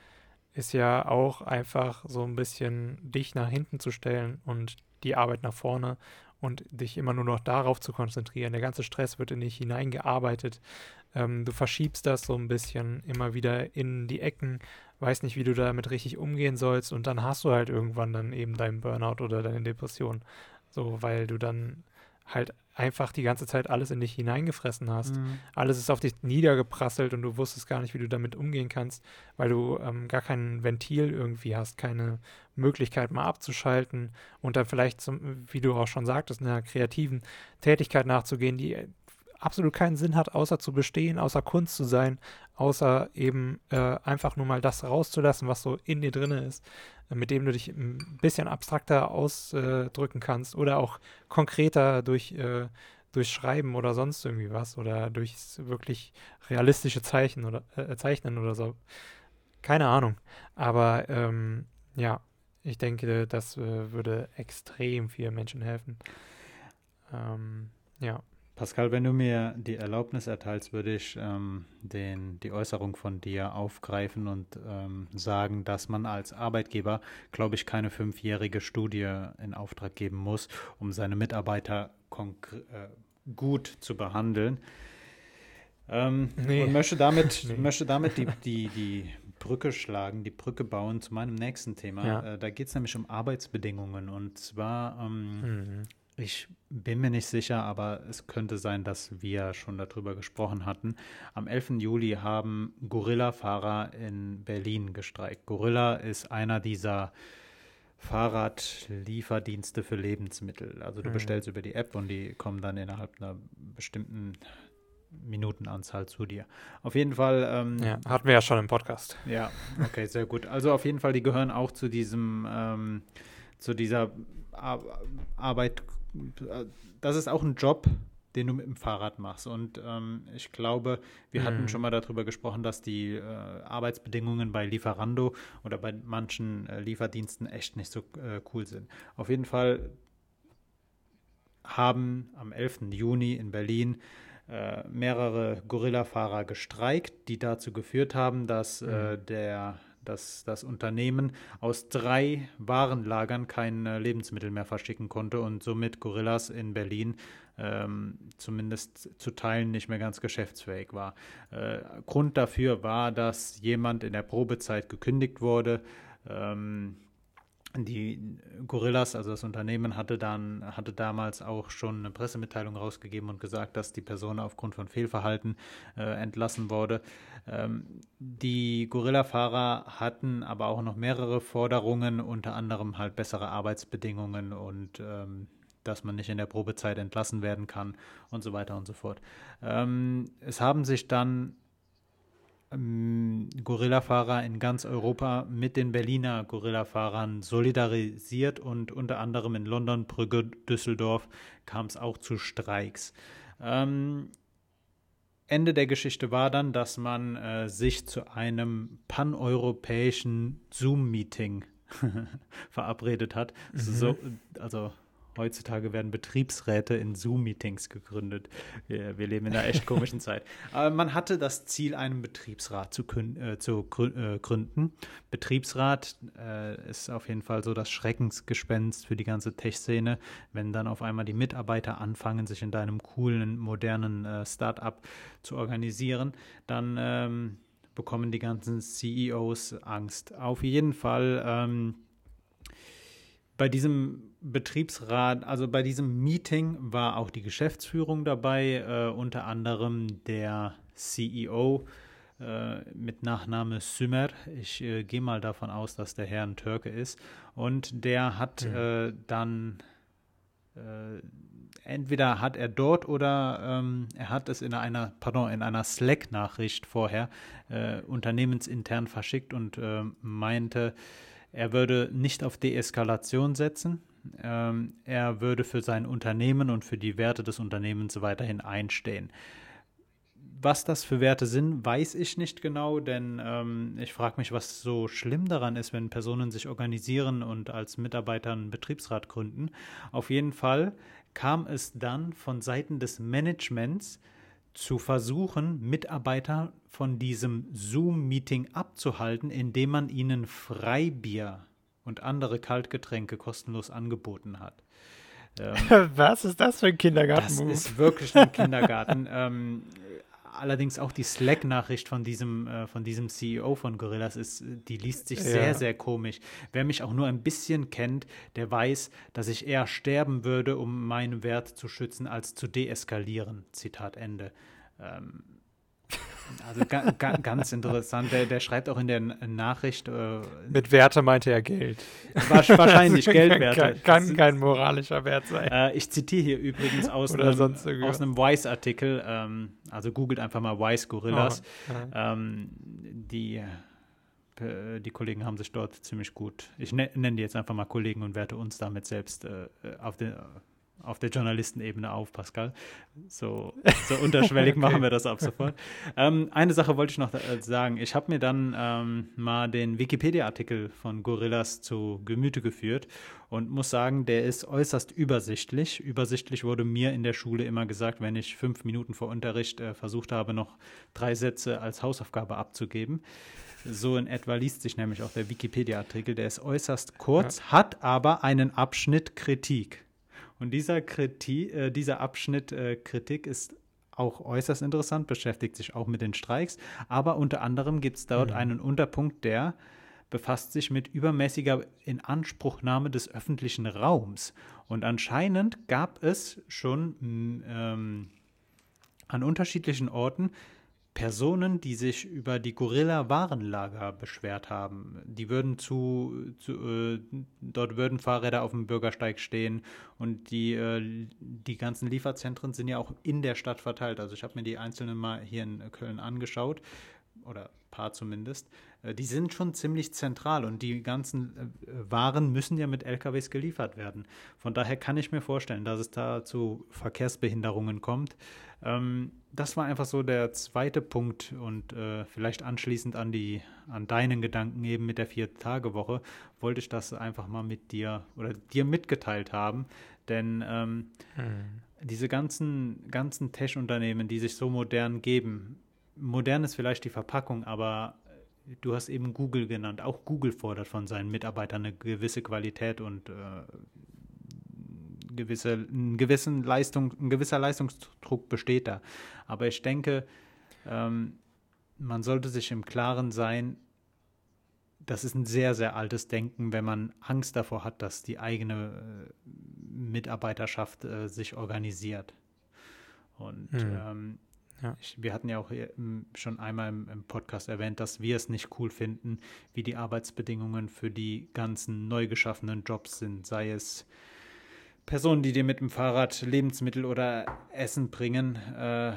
ist ja auch einfach so ein bisschen dich nach hinten zu stellen und die Arbeit nach vorne und dich immer nur noch darauf zu konzentrieren. Der ganze Stress wird in dich hineingearbeitet. Ähm, du verschiebst das so ein bisschen immer wieder in die Ecken, weißt nicht, wie du damit richtig umgehen sollst und dann hast du halt irgendwann dann eben deinen Burnout oder deine Depression. So, weil du dann halt einfach die ganze Zeit alles in dich hineingefressen hast. Mhm. Alles ist auf dich niedergeprasselt und du wusstest gar nicht, wie du damit umgehen kannst, weil du ähm, gar kein Ventil irgendwie hast, keine Möglichkeit mal abzuschalten und dann vielleicht, zum, wie du auch schon sagtest, einer kreativen Tätigkeit nachzugehen, die absolut keinen Sinn hat, außer zu bestehen, außer Kunst zu sein, außer eben äh, einfach nur mal das rauszulassen, was so in dir drin ist, mit dem du dich ein bisschen abstrakter ausdrücken kannst oder auch konkreter durch, äh, durch Schreiben oder sonst irgendwie was oder durch wirklich realistische Zeichen oder äh, Zeichnen oder so. Keine Ahnung. Aber ähm, ja, ich denke, das äh, würde extrem vielen Menschen helfen. Ähm, ja. Pascal, wenn du mir die Erlaubnis erteilst, würde ich ähm, den, die Äußerung von dir aufgreifen und ähm, sagen, dass man als Arbeitgeber, glaube ich, keine fünfjährige Studie in Auftrag geben muss, um seine Mitarbeiter äh, gut zu behandeln. Ähm, nee. Und möchte damit, *laughs* nee. möchte damit die, die, die Brücke schlagen, die Brücke bauen zu meinem nächsten Thema. Ja. Äh, da geht es nämlich um Arbeitsbedingungen. Und zwar ähm, mhm ich bin mir nicht sicher, aber es könnte sein, dass wir schon darüber gesprochen hatten. Am 11. Juli haben Gorilla-Fahrer in Berlin gestreikt. Gorilla ist einer dieser Fahrradlieferdienste für Lebensmittel. Also du mhm. bestellst über die App und die kommen dann innerhalb einer bestimmten Minutenanzahl zu dir. Auf jeden Fall. Ähm, ja, hatten wir ja schon im Podcast. Ja, okay, sehr gut. Also auf jeden Fall, die gehören auch zu diesem, ähm, zu dieser Ar Arbeit das ist auch ein Job, den du mit dem Fahrrad machst. Und ähm, ich glaube, wir mhm. hatten schon mal darüber gesprochen, dass die äh, Arbeitsbedingungen bei Lieferando oder bei manchen äh, Lieferdiensten echt nicht so äh, cool sind. Auf jeden Fall haben am 11. Juni in Berlin äh, mehrere Gorilla-Fahrer gestreikt, die dazu geführt haben, dass äh, mhm. der dass das Unternehmen aus drei Warenlagern kein äh, Lebensmittel mehr verschicken konnte und somit Gorillas in Berlin ähm, zumindest zu Teilen nicht mehr ganz geschäftsfähig war. Äh, Grund dafür war, dass jemand in der Probezeit gekündigt wurde. Ähm, die Gorillas, also das Unternehmen, hatte dann, hatte damals auch schon eine Pressemitteilung rausgegeben und gesagt, dass die Person aufgrund von Fehlverhalten äh, entlassen wurde. Ähm, die Gorilla-Fahrer hatten aber auch noch mehrere Forderungen, unter anderem halt bessere Arbeitsbedingungen und ähm, dass man nicht in der Probezeit entlassen werden kann und so weiter und so fort. Ähm, es haben sich dann ähm, Gorilla-Fahrer in ganz Europa mit den Berliner Gorilla-Fahrern solidarisiert und unter anderem in London, Brügge, Düsseldorf kam es auch zu Streiks. Ähm, Ende der Geschichte war dann, dass man äh, sich zu einem paneuropäischen Zoom-Meeting *laughs* verabredet hat. Mhm. So, also Heutzutage werden Betriebsräte in Zoom-Meetings gegründet. Wir, wir, leben in einer echt komischen Zeit. *laughs* Aber man hatte das Ziel, einen Betriebsrat zu, äh, zu äh, gründen. Betriebsrat äh, ist auf jeden Fall so das Schreckensgespenst für die ganze Tech-Szene, wenn dann auf einmal die Mitarbeiter anfangen, sich in deinem coolen, modernen äh, Start-up zu organisieren, dann ähm, bekommen die ganzen CEOs Angst. Auf jeden Fall ähm, bei diesem Betriebsrat, also bei diesem Meeting war auch die Geschäftsführung dabei, äh, unter anderem der CEO äh, mit Nachname Sümer. Ich äh, gehe mal davon aus, dass der Herr ein Türke ist. Und der hat mhm. dann äh, entweder hat er dort oder ähm, er hat es in einer, pardon, in einer Slack-Nachricht vorher äh, unternehmensintern verschickt und äh, meinte, er würde nicht auf Deeskalation setzen. Ähm, er würde für sein Unternehmen und für die Werte des Unternehmens weiterhin einstehen. Was das für Werte sind, weiß ich nicht genau, denn ähm, ich frage mich, was so schlimm daran ist, wenn Personen sich organisieren und als Mitarbeiter einen Betriebsrat gründen. Auf jeden Fall kam es dann von Seiten des Managements zu versuchen, Mitarbeiter von diesem Zoom-Meeting abzuhalten, indem man ihnen Freibier und andere Kaltgetränke kostenlos angeboten hat. *laughs* Ähm, Was ist das für ein Kindergarten? Das ist wirklich ein Kindergarten. *laughs* ähm, allerdings auch die Slack-Nachricht von diesem, äh, von diesem CEO von Gorillas ist, die liest sich ja. sehr, sehr komisch. Wer mich auch nur ein bisschen kennt, der weiß, dass ich eher sterben würde, um meinen Wert zu schützen, als zu deeskalieren. Zitat Ende. Ähm, also ga, ga, ganz interessant. Der, der, schreibt auch in der Nachricht. Äh, Mit Werte meinte er Geld. Wahrscheinlich *laughs* Geldwerte. Kann, kann kein moralischer Wert sein. Äh, ich zitiere hier übrigens aus, einem, aus einem Wise-Artikel. Ähm, also googelt einfach mal Wise Gorillas. Oh, ähm, die, äh, die Kollegen haben sich dort ziemlich gut. Ich ne, nenne die jetzt einfach mal Kollegen und werte uns damit selbst äh, auf den auf der Journalistenebene auf, Pascal. So, so unterschwellig *laughs* okay. machen wir das ab sofort. Ähm, eine Sache wollte ich noch äh, sagen. Ich habe mir dann ähm, mal den Wikipedia-Artikel von Gorillas zu Gemüte geführt und muss sagen, der ist äußerst übersichtlich. Übersichtlich wurde mir in der Schule immer gesagt, wenn ich fünf Minuten vor Unterricht äh, versucht habe, noch drei Sätze als Hausaufgabe abzugeben. So in etwa liest sich nämlich auch der Wikipedia-Artikel. Der ist äußerst kurz, ja. hat aber einen Abschnitt Kritik. Und dieser, Kritik, äh, dieser Abschnitt äh, Kritik ist auch äußerst interessant, beschäftigt sich auch mit den Streiks, aber unter anderem gibt es dort mhm. einen Unterpunkt, der befasst sich mit übermäßiger Inanspruchnahme des öffentlichen Raums. Und anscheinend gab es schon ähm, an unterschiedlichen Orten Personen, die sich über die Gorilla-Warenlager beschwert haben. Die würden zu, zu äh, dort würden Fahrräder auf dem Bürgersteig stehen und die, äh, die ganzen Lieferzentren sind ja auch in der Stadt verteilt. Also ich habe mir die einzelnen mal hier in Köln angeschaut oder paar zumindest, äh, die sind schon ziemlich zentral und die ganzen äh, Waren müssen ja mit LKWs geliefert werden. Von daher kann ich mir vorstellen, dass es da zu Verkehrsbehinderungen kommt. Ähm, das war einfach so der zweite Punkt und äh, vielleicht anschließend an die an deinen Gedanken eben mit der Vier-Tage-Woche wollte ich das einfach mal mit dir oder dir mitgeteilt haben, denn ähm, hm. diese ganzen ganzen Tech-Unternehmen, die sich so modern geben, modern ist vielleicht die Verpackung, aber du hast eben Google genannt. Auch Google fordert von seinen Mitarbeitern eine gewisse Qualität und äh, gewisse, einen gewissen Leistung, ein gewisser Leistungsdruck besteht da. Aber ich denke, ähm, man sollte sich im Klaren sein, das ist ein sehr, sehr altes Denken, wenn man Angst davor hat, dass die eigene äh, Mitarbeiterschaft äh, sich organisiert. Und mhm. ähm, ja. Ich, wir hatten ja auch schon einmal im, im, Podcast erwähnt, dass wir es nicht cool finden, wie die Arbeitsbedingungen für die ganzen neu geschaffenen Jobs sind, sei es Personen, die dir mit dem Fahrrad Lebensmittel oder Essen bringen, äh,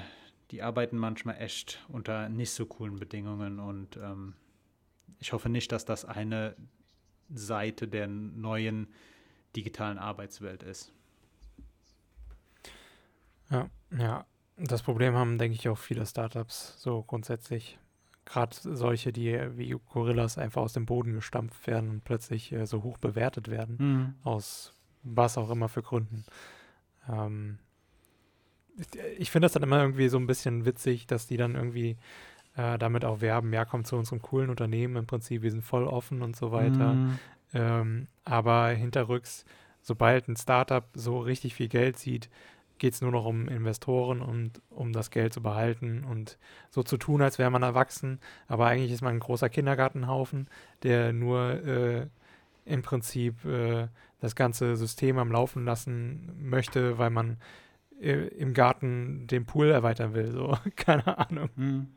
die arbeiten manchmal echt unter nicht so coolen Bedingungen und ähm, ich hoffe nicht, dass das eine Seite der neuen digitalen Arbeitswelt ist. Ja, ja, das Problem haben, denke ich, auch viele Startups so grundsätzlich. Gerade solche, die wie Gorillas einfach aus dem Boden gestampft werden und plötzlich äh, so hoch bewertet werden, mhm. aus was auch immer für Gründen. Ähm, ich finde das dann immer irgendwie so ein bisschen witzig, dass die dann irgendwie äh, damit auch werben, ja, kommt zu unserem coolen Unternehmen, im Prinzip, wir sind voll offen und so weiter. Mhm. Ähm, aber hinterrücks, sobald ein Startup so richtig viel Geld sieht, geht es nur noch um Investoren und um das Geld zu behalten und so zu tun, als wäre man erwachsen. Aber eigentlich ist man ein großer Kindergartenhaufen, der nur äh, im Prinzip äh, das ganze System am Laufen lassen möchte, weil man äh, im Garten den Pool erweitern will. So, *laughs* keine Ahnung. Mhm.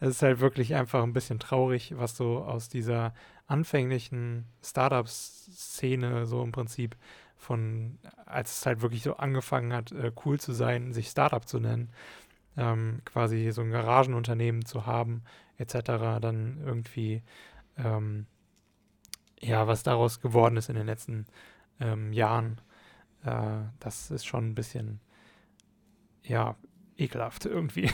Es ist halt wirklich einfach ein bisschen traurig, was so aus dieser anfänglichen Startup-Szene so im Prinzip von, als es halt wirklich so angefangen hat, äh, cool zu sein, sich Startup zu nennen, ähm, quasi so ein Garagenunternehmen zu haben, etc., dann irgendwie, ähm, ja, was daraus geworden ist in den letzten ähm, Jahren, äh, das ist schon ein bisschen, ja, ekelhaft irgendwie.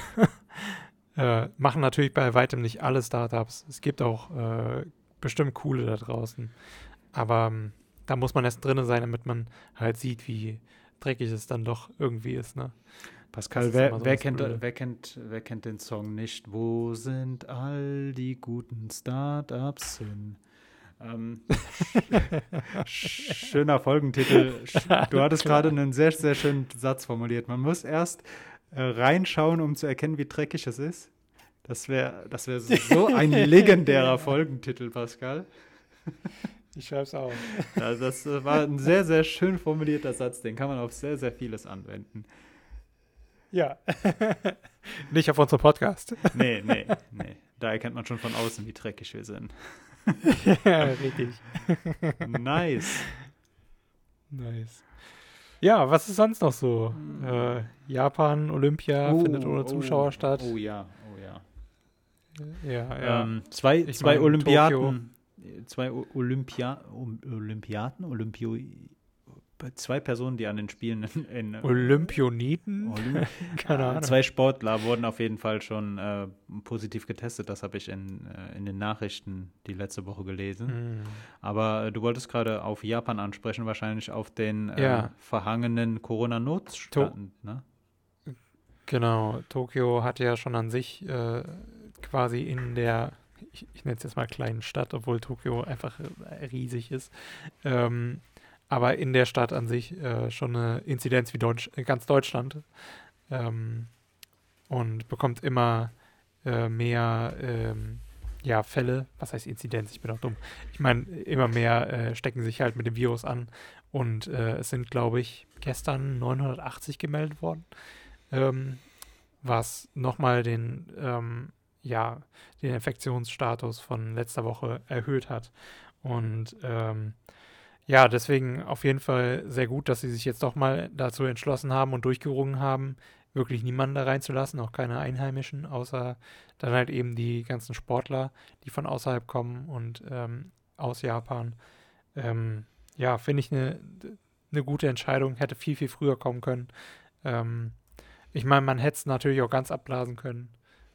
*laughs* äh, machen natürlich bei weitem nicht alle Startups. Es gibt auch äh, bestimmt coole da draußen. Aber ähm, da muss man erst drin sein, damit man halt sieht, wie dreckig es dann doch irgendwie ist. Ne? Pascal, wer, so wer, kennt, wer, kennt, wer kennt den Song nicht? Wo sind all die guten Startups hin? Ähm, schöner Folgentitel. Du hattest *laughs* gerade einen sehr, sehr schönen Satz formuliert. Man muss erst äh, reinschauen, um zu erkennen, wie dreckig es ist. Das wäre das wär so ein *laughs* legendärer Folgentitel, Pascal. Ich schreibe es auf. *laughs* Ja, das äh, war ein sehr, sehr schön formulierter Satz. Den kann man auf sehr, sehr vieles anwenden. Ja. *laughs* Nicht auf unserem Podcast. Nee, nee, nee. Da erkennt man schon von außen, wie dreckig wir sind. *laughs* ja, richtig. Nice. Nice. Ja, was ist sonst noch so? Hm. Äh, Japan, Olympia oh, findet ohne Zuschauer oh, statt. Oh ja, oh ja. Ja, ja. Ähm, zwei zwei Olympiaden zwei Olympia, Olympiaten, Olympio, zwei Personen, die an den Spielen in, in Olympioniten? Olymp *laughs* Keine Ahnung. Zwei Sportler wurden auf jeden Fall schon äh, positiv getestet. Das habe ich in, äh, in den Nachrichten die letzte Woche gelesen. Mhm. Aber äh, du wolltest gerade auf Japan ansprechen, wahrscheinlich auf den äh, ja. verhangenen Corona-Notstand, ne? Genau, Tokio hat ja schon an sich äh, quasi in der ich, ich nenne es jetzt mal kleinen Stadt, obwohl Tokio einfach äh, riesig ist. Ähm, aber in der Stadt an sich äh, schon eine Inzidenz wie Deutsch, äh, ganz Deutschland. Ähm, und bekommt immer äh, mehr ähm, ja, Fälle. Was heißt Inzidenz? Ich bin auch dumm. Ich meine, immer mehr äh, stecken sich halt mit dem Virus an. Und äh, es sind, glaube ich, gestern 980 gemeldet worden. Ähm, was nochmal den ähm, ja, den Infektionsstatus von letzter Woche erhöht hat. Und ähm, ja, deswegen auf jeden Fall sehr gut, dass sie sich jetzt doch mal dazu entschlossen haben und durchgerungen haben, wirklich niemanden da reinzulassen, auch keine Einheimischen, außer dann halt eben die ganzen Sportler, die von außerhalb kommen und ähm, aus Japan. Ähm, ja, finde ich eine ne gute Entscheidung, hätte viel, viel früher kommen können. Ähm, ich meine, man hätte es natürlich auch ganz abblasen können.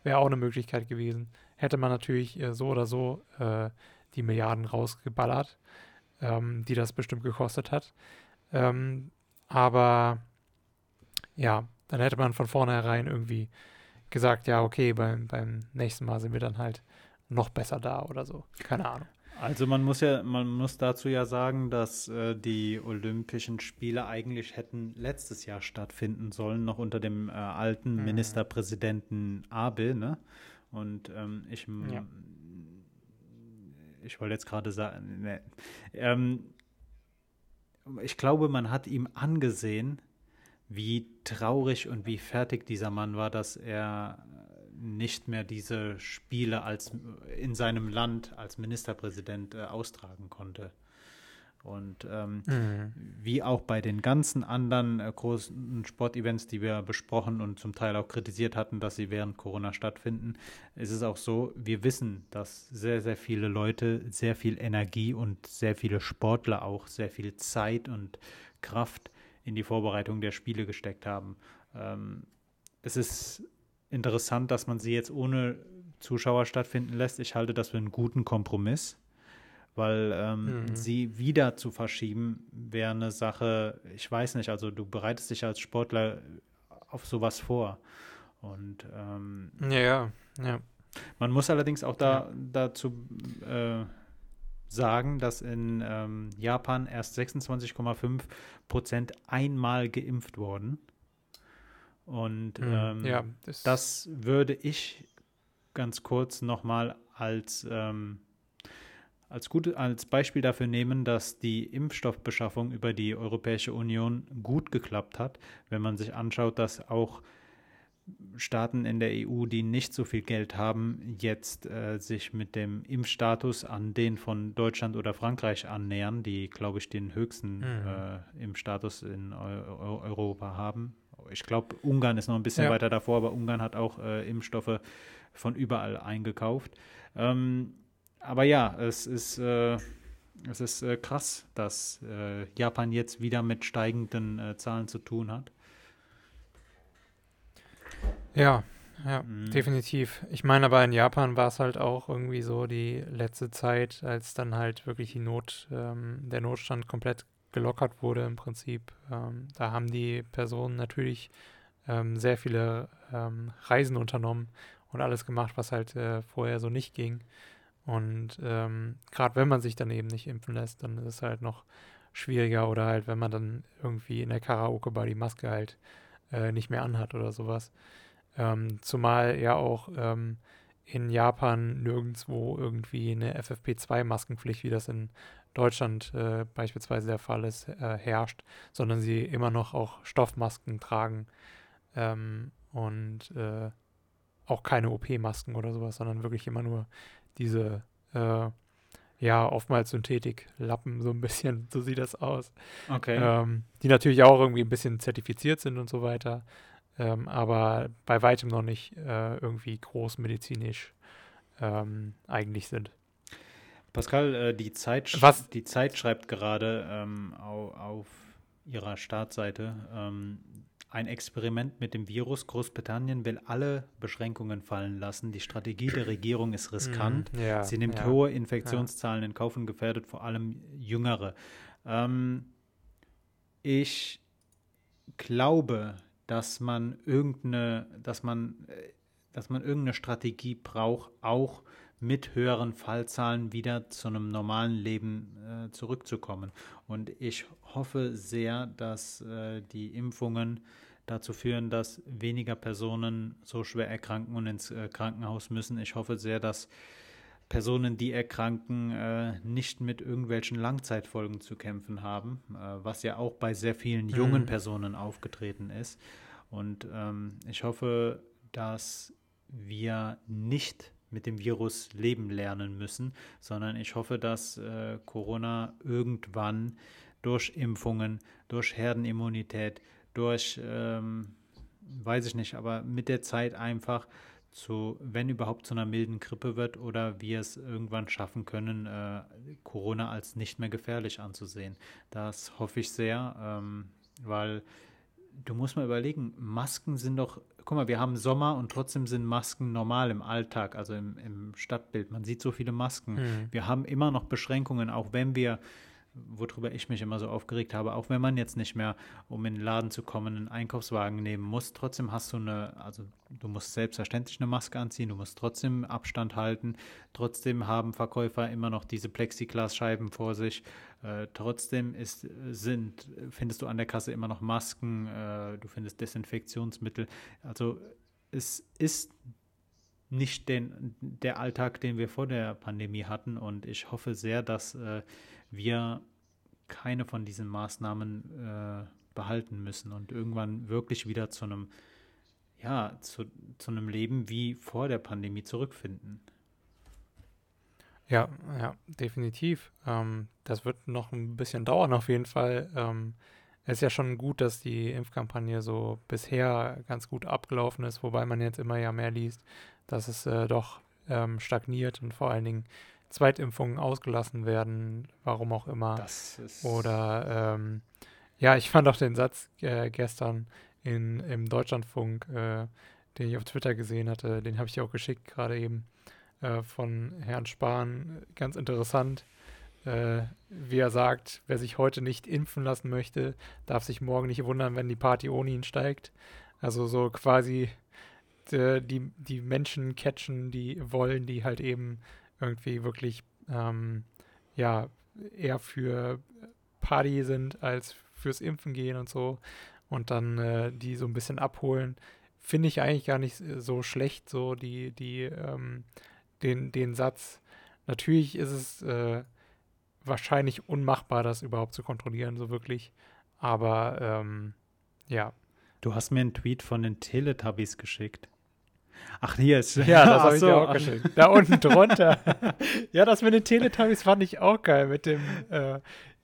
Wäre auch eine Möglichkeit gewesen. Hätte man natürlich äh, so oder so äh, die Milliarden rausgeballert, ähm, die das bestimmt gekostet hat. Ähm, aber ja, dann hätte man von vornherein irgendwie gesagt, ja, okay, beim, beim nächsten Mal sind wir dann halt noch besser da oder so. Keine Ahnung. Also man muss ja, man muss dazu ja sagen, dass äh, die Olympischen Spiele eigentlich hätten letztes Jahr stattfinden sollen, noch unter dem äh, alten mhm. Ministerpräsidenten Abe, ne? Und ähm, ich, ja. ich wollte jetzt gerade sagen, ne, ähm, ich glaube, man hat ihm angesehen, wie traurig und wie fertig dieser Mann war, dass er nicht mehr diese Spiele als in seinem Land als Ministerpräsident äh, austragen konnte. Und ähm, mhm. wie auch bei den ganzen anderen äh, großen Sportevents, die wir besprochen und zum Teil auch kritisiert hatten, dass sie während Corona stattfinden, ist es auch so, wir wissen, dass sehr, sehr viele Leute sehr viel Energie und sehr viele Sportler auch sehr viel Zeit und Kraft in die Vorbereitung der Spiele gesteckt haben. Ähm, es ist interessant, dass man sie jetzt ohne Zuschauer stattfinden lässt. Ich halte das für einen guten Kompromiss, weil ähm, mhm. sie wieder zu verschieben wäre eine Sache, ich weiß nicht, also du bereitest dich als Sportler auf sowas vor. Und ähm, ja, ja. Man muss allerdings auch da ja. dazu äh, sagen, dass in ähm, Japan erst 26,5 Prozent einmal geimpft wurden. Und mhm, ähm, ja, das, das, würde ich ganz kurz nochmal als, ähm, als, als Beispiel dafür nehmen, dass die Impfstoffbeschaffung über die Europäische Union gut geklappt hat, wenn man sich anschaut, dass auch Staaten in der EU, die nicht so viel Geld haben, jetzt äh, sich mit dem Impfstatus an den von Deutschland oder Frankreich annähern, die, glaube ich, den höchsten mhm. äh, Impfstatus in Eu Europa haben. Ich glaube, Ungarn ist noch ein bisschen ja. weiter davor, aber Ungarn hat auch äh, Impfstoffe von überall eingekauft. Ähm, aber ja, es ist, äh, es ist äh, krass, dass äh, Japan jetzt wieder mit steigenden Zahlen zu tun hat. Ja, ja, mhm. definitiv. Ich meine, aber in Japan war es halt auch irgendwie so die letzte Zeit, als dann halt wirklich die Not, ähm, der Notstand komplett gelockert wurde im Prinzip. Ähm, da haben die Personen natürlich ähm, sehr viele ähm, Reisen unternommen und alles gemacht, was halt äh, vorher so nicht ging. Und ähm, gerade wenn man sich dann eben nicht impfen lässt, dann ist es halt noch schwieriger oder halt, wenn man dann irgendwie in der Karaoke-Bar die Maske halt äh, nicht mehr anhat oder sowas. Ähm, zumal ja auch ähm, in Japan nirgendwo irgendwie eine FFP2-Maskenpflicht, wie das in Deutschland äh, beispielsweise der Fall ist, äh, herrscht, sondern sie immer noch auch Stoffmasken tragen ähm, und äh, auch keine OP-Masken oder sowas, sondern wirklich immer nur diese, äh, ja, oftmals Synthetik-Lappen, so ein bisschen, *laughs* so sieht das aus. Okay. Ähm, die natürlich auch irgendwie ein bisschen zertifiziert sind und so weiter ähm, aber bei weitem noch nicht äh, irgendwie großmedizinisch ähm, eigentlich sind. Pascal, äh, die, Zeit Was? die Zeit schreibt gerade ähm, auf, ihrer Startseite ähm, ein Experiment mit dem Virus. Großbritannien will alle Beschränkungen fallen lassen. Die Strategie der Regierung ist riskant. Mm, ja, Sie nimmt ja, hohe Infektionszahlen ja. in Kauf und gefährdet vor allem Jüngere. Ähm, ich glaube, dass man irgendeine, dass man, äh, dass man irgendeine Strategie braucht, auch mit höheren Fallzahlen wieder zu einem normalen Leben äh, zurückzukommen. Und ich hoffe sehr, dass äh, die Impfungen dazu führen, dass weniger Personen so schwer erkranken und ins äh, Krankenhaus müssen. Ich hoffe sehr, dass Personen, die erkranken, äh, nicht mit irgendwelchen Langzeitfolgen zu kämpfen haben, äh, was ja auch bei sehr vielen jungen mhm. Personen aufgetreten ist. Und ähm, ich hoffe, dass wir nicht mit dem Virus leben lernen müssen, sondern ich hoffe, dass äh, Corona irgendwann durch Impfungen, durch Herdenimmunität, durch, ähm, weiß ich nicht, aber mit der Zeit einfach zu, wenn überhaupt, zu einer milden Grippe wird oder wir es irgendwann schaffen können, äh, Corona als nicht mehr gefährlich anzusehen. Das hoffe ich sehr, ähm, weil du musst mal überlegen, Masken sind doch, guck mal, wir haben Sommer und trotzdem sind Masken normal im Alltag, also im, im Stadtbild. Man sieht so viele Masken. Mhm. Wir haben immer noch Beschränkungen, auch wenn wir worüber ich mich immer so aufgeregt habe, auch wenn man jetzt nicht mehr, um in den Laden zu kommen, einen Einkaufswagen nehmen muss, trotzdem hast du eine, also du musst selbstverständlich eine Maske anziehen, du musst trotzdem Abstand halten, trotzdem haben Verkäufer immer noch diese Plexiglasscheiben vor sich, äh, trotzdem ist, sind, findest du an der Kasse immer noch Masken, äh, du findest Desinfektionsmittel, also es ist nicht den, der Alltag, den wir vor der Pandemie hatten. Und ich hoffe sehr, dass äh, wir keine von diesen Maßnahmen äh, behalten müssen und irgendwann wirklich wieder zu einem, ja, zu, zu einem Leben wie vor der Pandemie zurückfinden. Ja, ja, definitiv. Ähm, das wird noch ein bisschen dauern auf jeden Fall. Ähm, es ist ja schon gut, dass die Impfkampagne so bisher ganz gut abgelaufen ist, wobei man jetzt immer ja mehr liest, dass es äh, doch ähm, stagniert und vor allen Dingen Zweitimpfungen ausgelassen werden, warum auch immer. Oder ähm, ja, ich fand auch den Satz äh, gestern in, im Deutschlandfunk, äh, den ich auf Twitter gesehen hatte, den habe ich dir auch geschickt gerade eben äh, von Herrn Spahn, ganz interessant. Äh, wie er sagt, wer sich heute nicht impfen lassen möchte, darf sich morgen nicht wundern, wenn die Party ohne ihn steigt. Also so quasi äh, die, die Menschen catchen, die wollen, die halt eben irgendwie wirklich ähm, ja eher für Party sind als fürs Impfen gehen und so. und dann äh, die so ein bisschen abholen, finde ich eigentlich gar nicht so schlecht, so die, die, ähm, den, den Satz. Natürlich ist es äh, wahrscheinlich unmachbar, das überhaupt zu kontrollieren, so wirklich. Aber ähm, ja. Du hast mir einen Tweet von den Teletubbies geschickt. Ach, hier ist. Ja, das *laughs* habe ich dir auch geschickt. Da unten drunter. *laughs* ja, das mit den Teletubbies fand ich auch geil, mit dem, äh,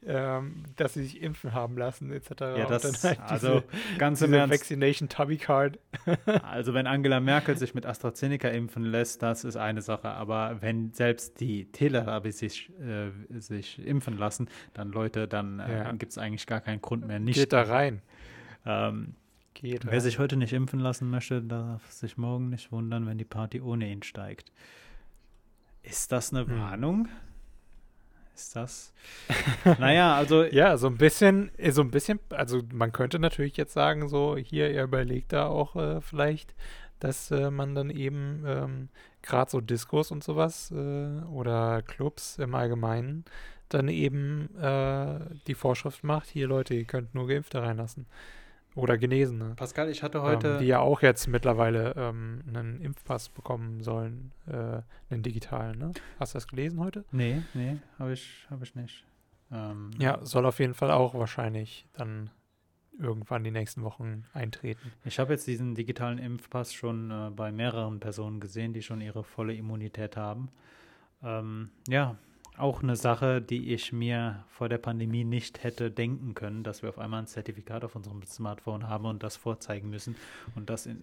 ähm, dass sie sich impfen haben lassen, etc. Ja, das halt also ganz im Ernst. Vaccination Tubby Card. *laughs* also, wenn Angela Merkel sich mit AstraZeneca impfen lässt, das ist eine Sache. Aber wenn selbst die Teletubbies sich, äh, sich impfen lassen, dann Leute, dann äh, ja. gibt es eigentlich gar keinen Grund mehr, nicht. Geht da rein. Ähm, Geht Wer sich heute nicht impfen lassen möchte, darf sich morgen nicht wundern, wenn die Party ohne ihn steigt. Ist das eine hm. Ist das? *laughs* naja, also. *laughs* Ja, so ein bisschen, äh, so ein bisschen, also man könnte natürlich jetzt sagen, so hier, ihr überlegt da auch äh, vielleicht, dass äh, man dann eben ähm, gerade so Diskos und sowas äh, oder Clubs im Allgemeinen dann eben äh, die Vorschrift macht, hier Leute, ihr könnt nur Geimpfte reinlassen. Oder Genesene. Pascal, ich hatte heute. Ähm, die ja auch jetzt mittlerweile ähm, einen Impfpass bekommen sollen, äh, einen digitalen, ne? Hast du das gelesen heute? Nee, nee, habe ich, hab ich nicht. Ähm, ja, soll auf jeden Fall auch wahrscheinlich dann irgendwann die nächsten Wochen eintreten. Ich habe jetzt diesen digitalen Impfpass schon äh, bei mehreren Personen gesehen, die schon ihre volle Immunität haben. Ähm, ja, auch eine Sache, die ich mir vor der Pandemie nicht hätte denken können, dass wir auf einmal ein Zertifikat auf unserem Smartphone haben und das vorzeigen müssen und das äh,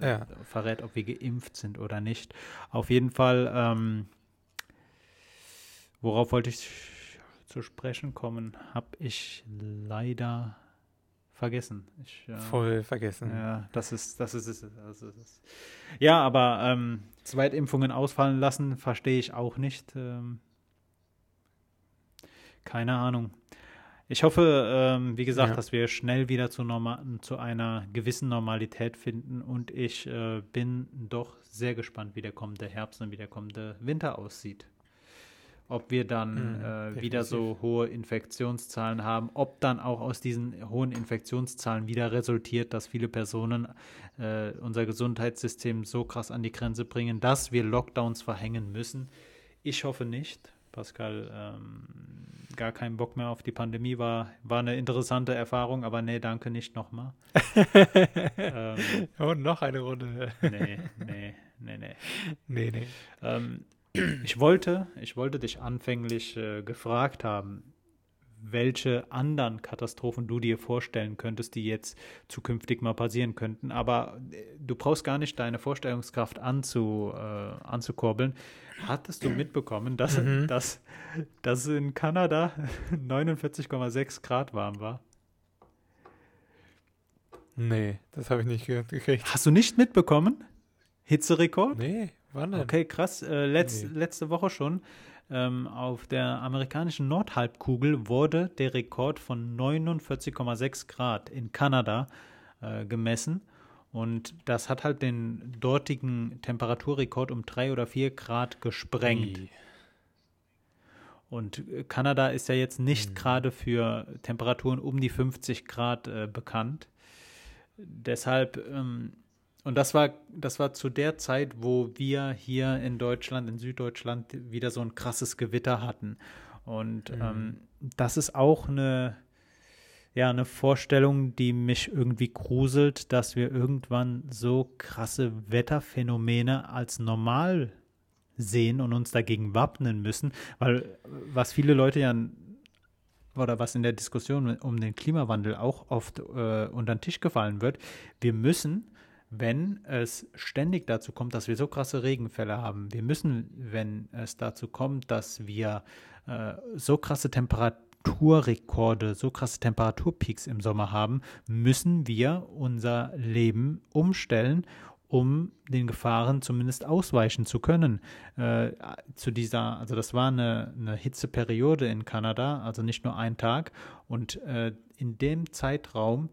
ja. verrät, ob wir geimpft sind oder nicht. Auf jeden Fall, ähm, worauf wollte ich zu sprechen kommen, habe ich leider vergessen. Ich, äh, Voll vergessen. Ja, das ist, das ist, das ist, das ist. Ja, aber ähm, Zweitimpfungen ausfallen lassen, verstehe ich auch nicht. Ähm, keine Ahnung. Ich hoffe, ähm, wie gesagt, ja. dass wir schnell wieder zu, zu, einer gewissen Normalität finden und ich äh, bin doch sehr gespannt, wie der kommende Herbst und wie der kommende Winter aussieht. Ob wir dann mhm, äh, wieder so hohe Infektionszahlen haben, ob dann auch aus diesen hohen Infektionszahlen wieder resultiert, dass viele Personen äh, unser Gesundheitssystem so krass an die Grenze bringen, dass wir Lockdowns verhängen müssen. Ich hoffe nicht, Pascal, ähm, gar keinen Bock mehr auf die Pandemie war, war eine interessante Erfahrung, aber nee, danke nicht nochmal. *laughs* ähm, Und noch eine Runde. nee, nee, nee, nee. Nee, nee. Ähm, ich wollte, ich wollte dich anfänglich äh, gefragt haben, welche anderen Katastrophen du dir vorstellen könntest, die jetzt zukünftig mal passieren könnten. Aber äh, du brauchst gar nicht deine Vorstellungskraft anzu, äh, anzukurbeln. Hattest du mitbekommen, dass, mhm. dass, dass in Kanada *laughs* 49,6 Grad warm war? Nee, das habe ich nicht gekriegt. Hast du nicht mitbekommen? Hitzerekord? Nee, wann denn? Okay, krass. Äh, letz, nee. Letzte Woche schon ähm, auf der amerikanischen Nordhalbkugel wurde der Rekord von 49,6 Grad in Kanada äh, gemessen. Und das hat halt den dortigen Temperaturrekord um drei oder vier Grad gesprengt. Wie? Und Kanada ist ja jetzt nicht hm. gerade für Temperaturen um die 50 Grad äh, bekannt. Deshalb ähm, und das war, das war zu der Zeit, wo wir hier in Deutschland, in Süddeutschland, wieder so ein krasses Gewitter hatten. Und mhm. ähm, das ist auch eine, ja, eine Vorstellung, die mich irgendwie gruselt, dass wir irgendwann so krasse Wetterphänomene als normal sehen und uns dagegen wappnen müssen. Weil was viele Leute ja oder was in der Diskussion um den Klimawandel auch oft äh, unter den Tisch gefallen wird, wir müssen wenn es ständig dazu kommt, dass wir so krasse Regenfälle haben. Wir müssen, wenn es dazu kommt, dass wir äh, so krasse Temperaturrekorde, so krasse Temperaturpeaks im Sommer haben, müssen wir unser Leben umstellen, um den Gefahren zumindest ausweichen zu können. Äh, zu dieser, also das war eine, eine, Hitzeperiode in Kanada, also nicht nur ein Tag. Und äh, in dem Zeitraum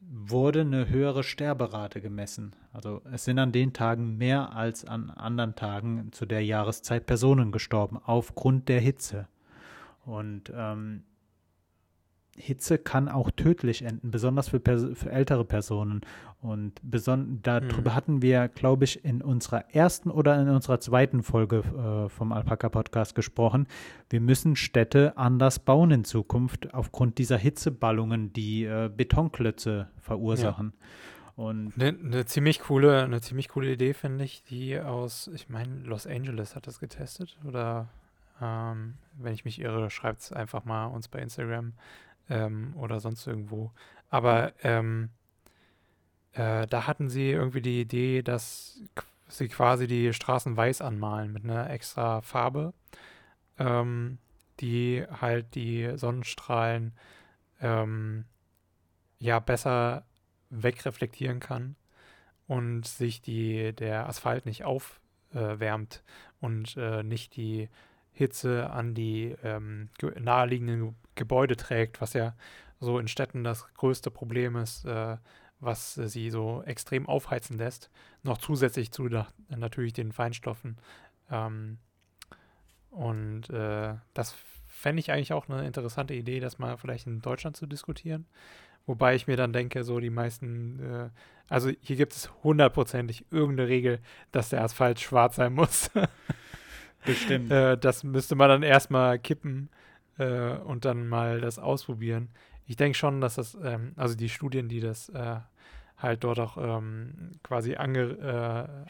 wurde eine höhere Sterberate gemessen. Also es sind an den Tagen mehr als an anderen Tagen zu der Jahreszeit Personen gestorben aufgrund der Hitze. Und ähm, Hitze kann auch tödlich enden, besonders für, für ältere Personen. Und darüber mhm. hatten wir, glaube ich, in unserer ersten oder in unserer zweiten Folge äh, vom Alpaka-Podcast gesprochen. Wir müssen Städte anders bauen in Zukunft aufgrund dieser Hitzeballungen, die äh, Betonklötze verursachen. Ja. Und eine, eine, ziemlich coole, eine ziemlich coole Idee finde ich, die aus, ich meine, Los Angeles hat das getestet oder ähm, wenn ich mich irre, schreibt es einfach mal uns bei Instagram ähm, oder sonst irgendwo. Aber ähm, äh, da hatten sie irgendwie die Idee, dass sie quasi die Straßen weiß anmalen mit einer extra Farbe, ähm, die halt die Sonnenstrahlen ähm, ja besser wegreflektieren kann und sich die, der Asphalt nicht aufwärmt äh, und äh, nicht die Hitze an die ähm, naheliegenden Gebäude trägt, was ja so in Städten das größte Problem ist, äh, was äh, sie so extrem aufheizen lässt. Noch zusätzlich zu da, natürlich den Feinstoffen. Ähm, und äh, das fände ich eigentlich auch eine interessante Idee, das mal vielleicht in Deutschland zu diskutieren. Wobei ich mir dann denke, so die meisten, äh, also hier gibt es hundertprozentig irgendeine Regel, dass der Asphalt schwarz sein muss. *laughs* Bestimmt. äh, das müsste man dann erstmal kippen äh, und dann mal das ausprobieren. Ich denke schon, dass das, ähm, also die Studien, die das äh, halt dort auch ähm, quasi anger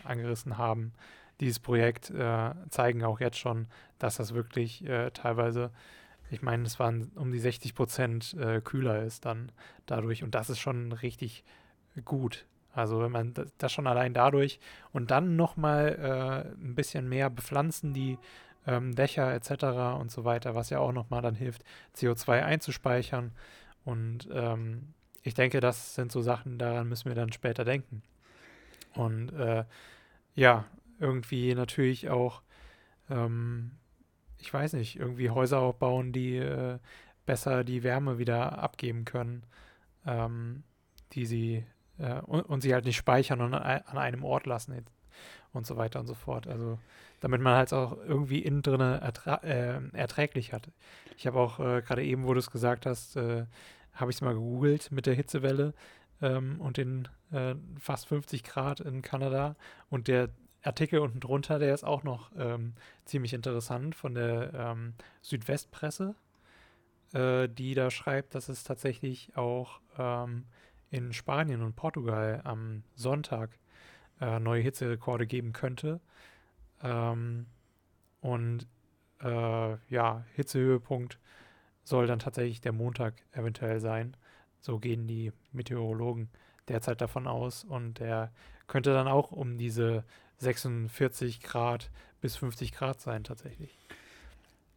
äh, angerissen haben, dieses Projekt äh, zeigen auch jetzt schon, dass das wirklich äh, teilweise, ich meine, es waren um die 60 Prozent kühler ist dann dadurch und das ist schon richtig gut. Also wenn man das schon allein dadurch und dann nochmal äh, ein bisschen mehr bepflanzen, die ähm, Dächer etc. und so weiter, was ja auch nochmal dann hilft, CO2 einzuspeichern. Und ähm, ich denke, das sind so Sachen, daran müssen wir dann später denken. Und äh, ja, irgendwie natürlich auch, ähm, ich weiß nicht, irgendwie Häuser auch bauen, die äh, besser die Wärme wieder abgeben können, ähm, die sie äh, und, und, sie halt nicht speichern und an, einem Ort lassen und so weiter und so fort. Also damit man halt auch irgendwie innen drin äh, erträglich hat. Ich habe auch äh, gerade eben, wo du es gesagt hast, äh, habe ich es mal gegoogelt mit der Hitzewelle ähm, und den äh, fast 50 Grad in Kanada und der Artikel unten drunter, der ist auch noch ähm, ziemlich interessant von der ähm, Südwestpresse, äh, die da schreibt, dass es tatsächlich auch ähm, in Spanien und Portugal am Sonntag äh, neue Hitzerekorde geben könnte. Ähm, und äh, ja, Hitzehöhepunkt soll dann tatsächlich der Montag eventuell sein. So gehen die Meteorologen derzeit davon aus. Und der könnte dann auch um diese 46 Grad bis 50 Grad sein tatsächlich.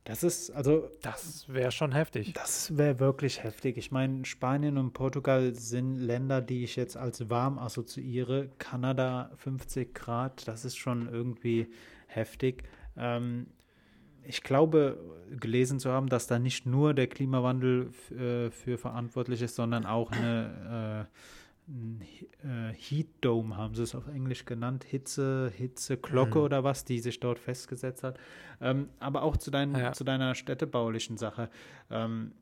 Das ist, also. Das wäre schon heftig. Das wäre wirklich heftig. Ich meine, Spanien und Portugal sind Länder, die ich jetzt als warm assoziiere. Kanada 50 Grad, das ist schon irgendwie heftig. Ähm, ich glaube, gelesen zu haben, dass da nicht nur der Klimawandel äh, für verantwortlich ist, sondern auch eine. Äh, äh, Heat Dome haben sie es auf Englisch genannt, Hitze, Hitzeglocke mhm. oder was, die sich dort festgesetzt hat. Ähm, aber auch zu, dein, ja. zu deiner städtebaulichen Sache. Ähm,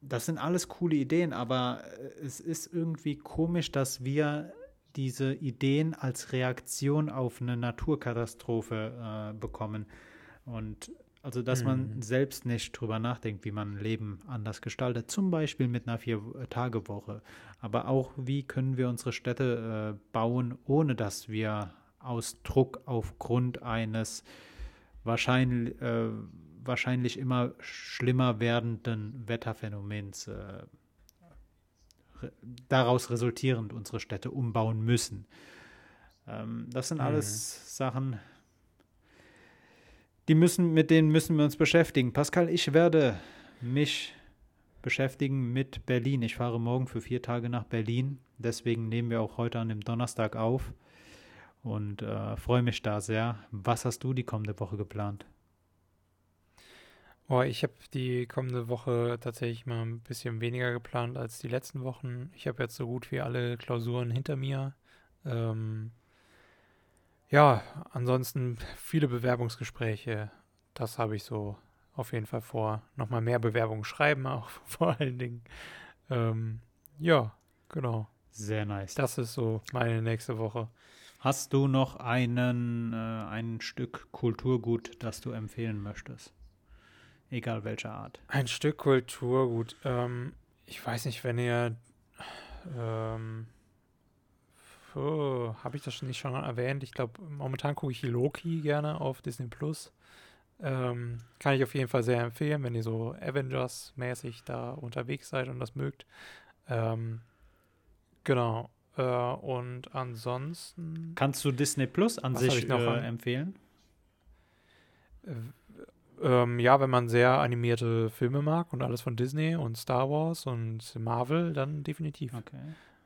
das sind alles coole Ideen, aber äh, es ist irgendwie komisch, dass wir diese Ideen als Reaktion auf eine Naturkatastrophe äh, bekommen. Und also, dass mhm. man selbst nicht drüber nachdenkt, wie man Leben anders gestaltet, zum Beispiel mit einer Vier-Tage-Woche. Aber auch, wie können wir unsere Städte äh, bauen, ohne dass wir aus Druck aufgrund eines wahrscheinlich, äh, wahrscheinlich immer schlimmer werdenden Wetterphänomens äh, re daraus resultierend unsere Städte umbauen müssen. Ähm, das sind mhm. alles Sachen, die müssen, mit denen müssen wir uns beschäftigen. Pascal, ich werde mich beschäftigen mit Berlin. Ich fahre morgen für vier Tage nach Berlin. Deswegen nehmen wir auch heute an dem Donnerstag auf und äh, freue mich da sehr. Was hast du die kommende Woche geplant? Oh, ich habe die kommende Woche tatsächlich mal ein bisschen weniger geplant als die letzten Wochen. Ich habe jetzt so gut wie alle Klausuren hinter mir. Ähm, ja, ansonsten viele Bewerbungsgespräche. Das habe ich so auf jeden Fall vor, nochmal mehr Bewerbungen schreiben, auch *laughs* vor allen Dingen. Ähm, ja, genau. Sehr nice. Das ist so meine nächste Woche. Hast du noch einen, äh, ein Stück Kulturgut, das du empfehlen möchtest? Egal welcher Art. Ein Stück Kulturgut. Ähm, ich weiß nicht, wenn ihr. Ähm, oh, Habe ich das nicht schon erwähnt? Ich glaube, momentan gucke ich Loki gerne auf Disney Plus. Ähm, kann ich auf jeden Fall sehr empfehlen, wenn ihr so Avengers-mäßig da unterwegs seid und das mögt. Ähm, genau. Äh, und ansonsten. Kannst du Disney Plus an sich noch äh, empfehlen? Äh, ähm, ja, wenn man sehr animierte Filme mag und alles von Disney und Star Wars und Marvel, dann definitiv. Okay.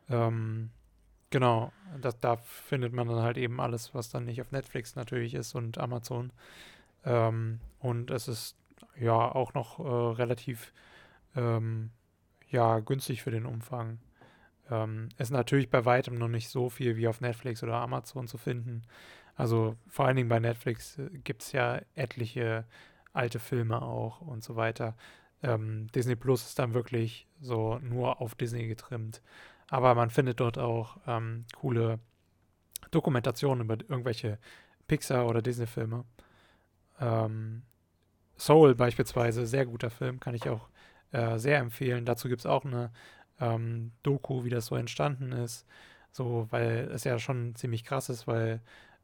Ähm, genau, das, da findet man dann halt eben alles, was dann nicht auf Netflix natürlich ist und Amazon. Ähm, und es ist ja auch noch äh, relativ ähm, ja, günstig für den Umfang. Ähm, ist natürlich bei weitem noch nicht so viel wie auf Netflix oder Amazon zu finden. Also vor allen Dingen bei Netflix äh, gibt es ja etliche alte Filme auch und so weiter. Ähm, Disney Plus ist dann wirklich so nur auf Disney getrimmt. Aber man findet dort auch ähm, coole Dokumentationen über irgendwelche Pixar- oder Disney-Filme. Ähm, Soul beispielsweise, sehr guter Film, kann ich auch äh, sehr empfehlen. Dazu gibt es auch eine ähm, Doku, wie das so entstanden ist. So, weil es ja schon ziemlich krass ist, weil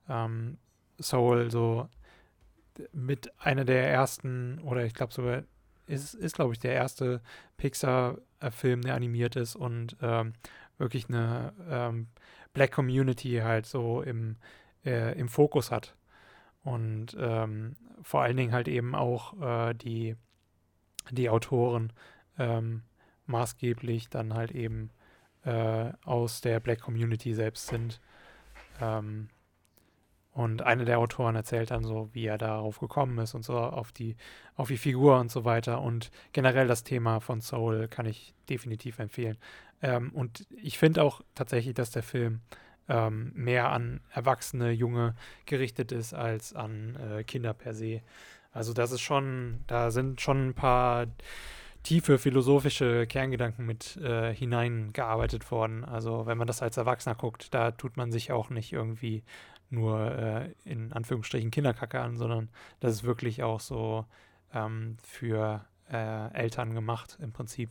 ähm, Soul so mit einer der ersten, oder ich glaube sogar, ist, ist glaube ich, der erste Pixar-Film, der animiert ist und ähm, wirklich eine ähm, Black Community halt so im, äh, im Fokus hat. Und ähm, vor allen Dingen halt eben auch äh, die, die Autoren ähm, maßgeblich dann halt eben äh, aus der Black Community selbst sind. Ähm, und einer der Autoren erzählt dann so, wie er darauf gekommen ist und so auf die, auf die Figur und so weiter. Und generell das Thema von Soul kann ich definitiv empfehlen. Ähm, und ich finde auch tatsächlich, dass der Film ähm, mehr an Erwachsene, Junge gerichtet ist als an äh, Kinder per se. Also das ist schon, da sind schon ein paar tiefe philosophische Kerngedanken mit äh, hineingearbeitet worden. Also wenn man das als Erwachsener guckt, da tut man sich auch nicht irgendwie nur äh, in Anführungsstrichen Kinderkacke an, sondern das ist wirklich auch so ähm, für äh, Eltern gemacht im Prinzip.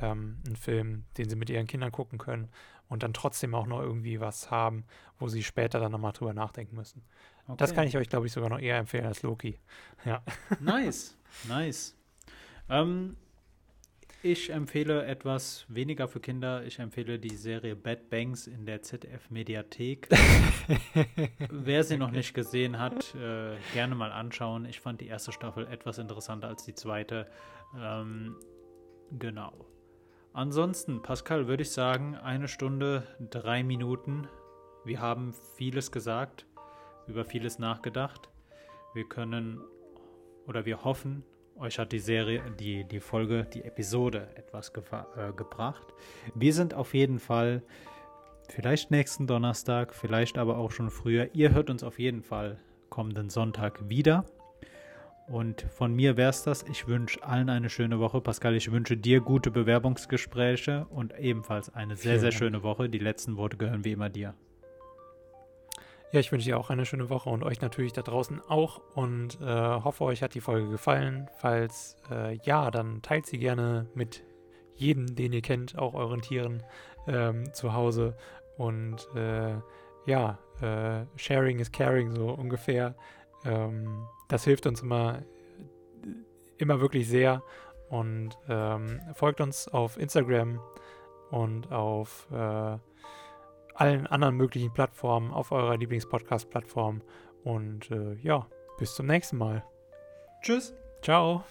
Ähm, ein Film, den sie mit ihren Kindern gucken können und dann trotzdem auch noch irgendwie was haben, wo sie später dann nochmal drüber nachdenken müssen. Okay. Das kann ich euch, glaube ich, sogar noch eher empfehlen als Loki. Ja. Nice, nice. Ähm, ich empfehle etwas weniger für Kinder. Ich empfehle die Serie Bad Banks in der ZDF-Mediathek. *laughs* Wer sie noch nicht gesehen hat, äh, gerne mal anschauen. Ich fand die erste Staffel etwas interessanter als die zweite. Ähm, genau. Ansonsten, Pascal, würde ich sagen, eine Stunde, drei Minuten. Wir haben vieles gesagt, über vieles nachgedacht. Wir können oder wir hoffen, euch hat die Serie, die, die Folge, die Episode etwas äh, gebracht. Wir sind auf jeden Fall vielleicht nächsten Donnerstag, vielleicht aber auch schon früher. Ihr hört uns auf jeden Fall kommenden Sonntag wieder. Und von mir wäre es das. Ich wünsche allen eine schöne Woche. Pascal, ich wünsche dir gute Bewerbungsgespräche und ebenfalls eine sehr, sehr schöne Woche. Die letzten Worte gehören wie immer dir. Ja, ich wünsche dir auch eine schöne Woche und euch natürlich da draußen auch und äh, hoffe, euch hat die Folge gefallen. Falls äh, ja, dann teilt sie gerne mit jedem, den ihr kennt, auch euren Tieren ähm, zu Hause. Und äh, ja, äh, Sharing is Caring so ungefähr. Ähm, das hilft uns immer, immer wirklich sehr. Und ähm, folgt uns auf Instagram und auf äh, allen anderen möglichen Plattformen, auf eurer Lieblingspodcast-Plattform. Und äh, ja, bis zum nächsten Mal. Tschüss. Ciao.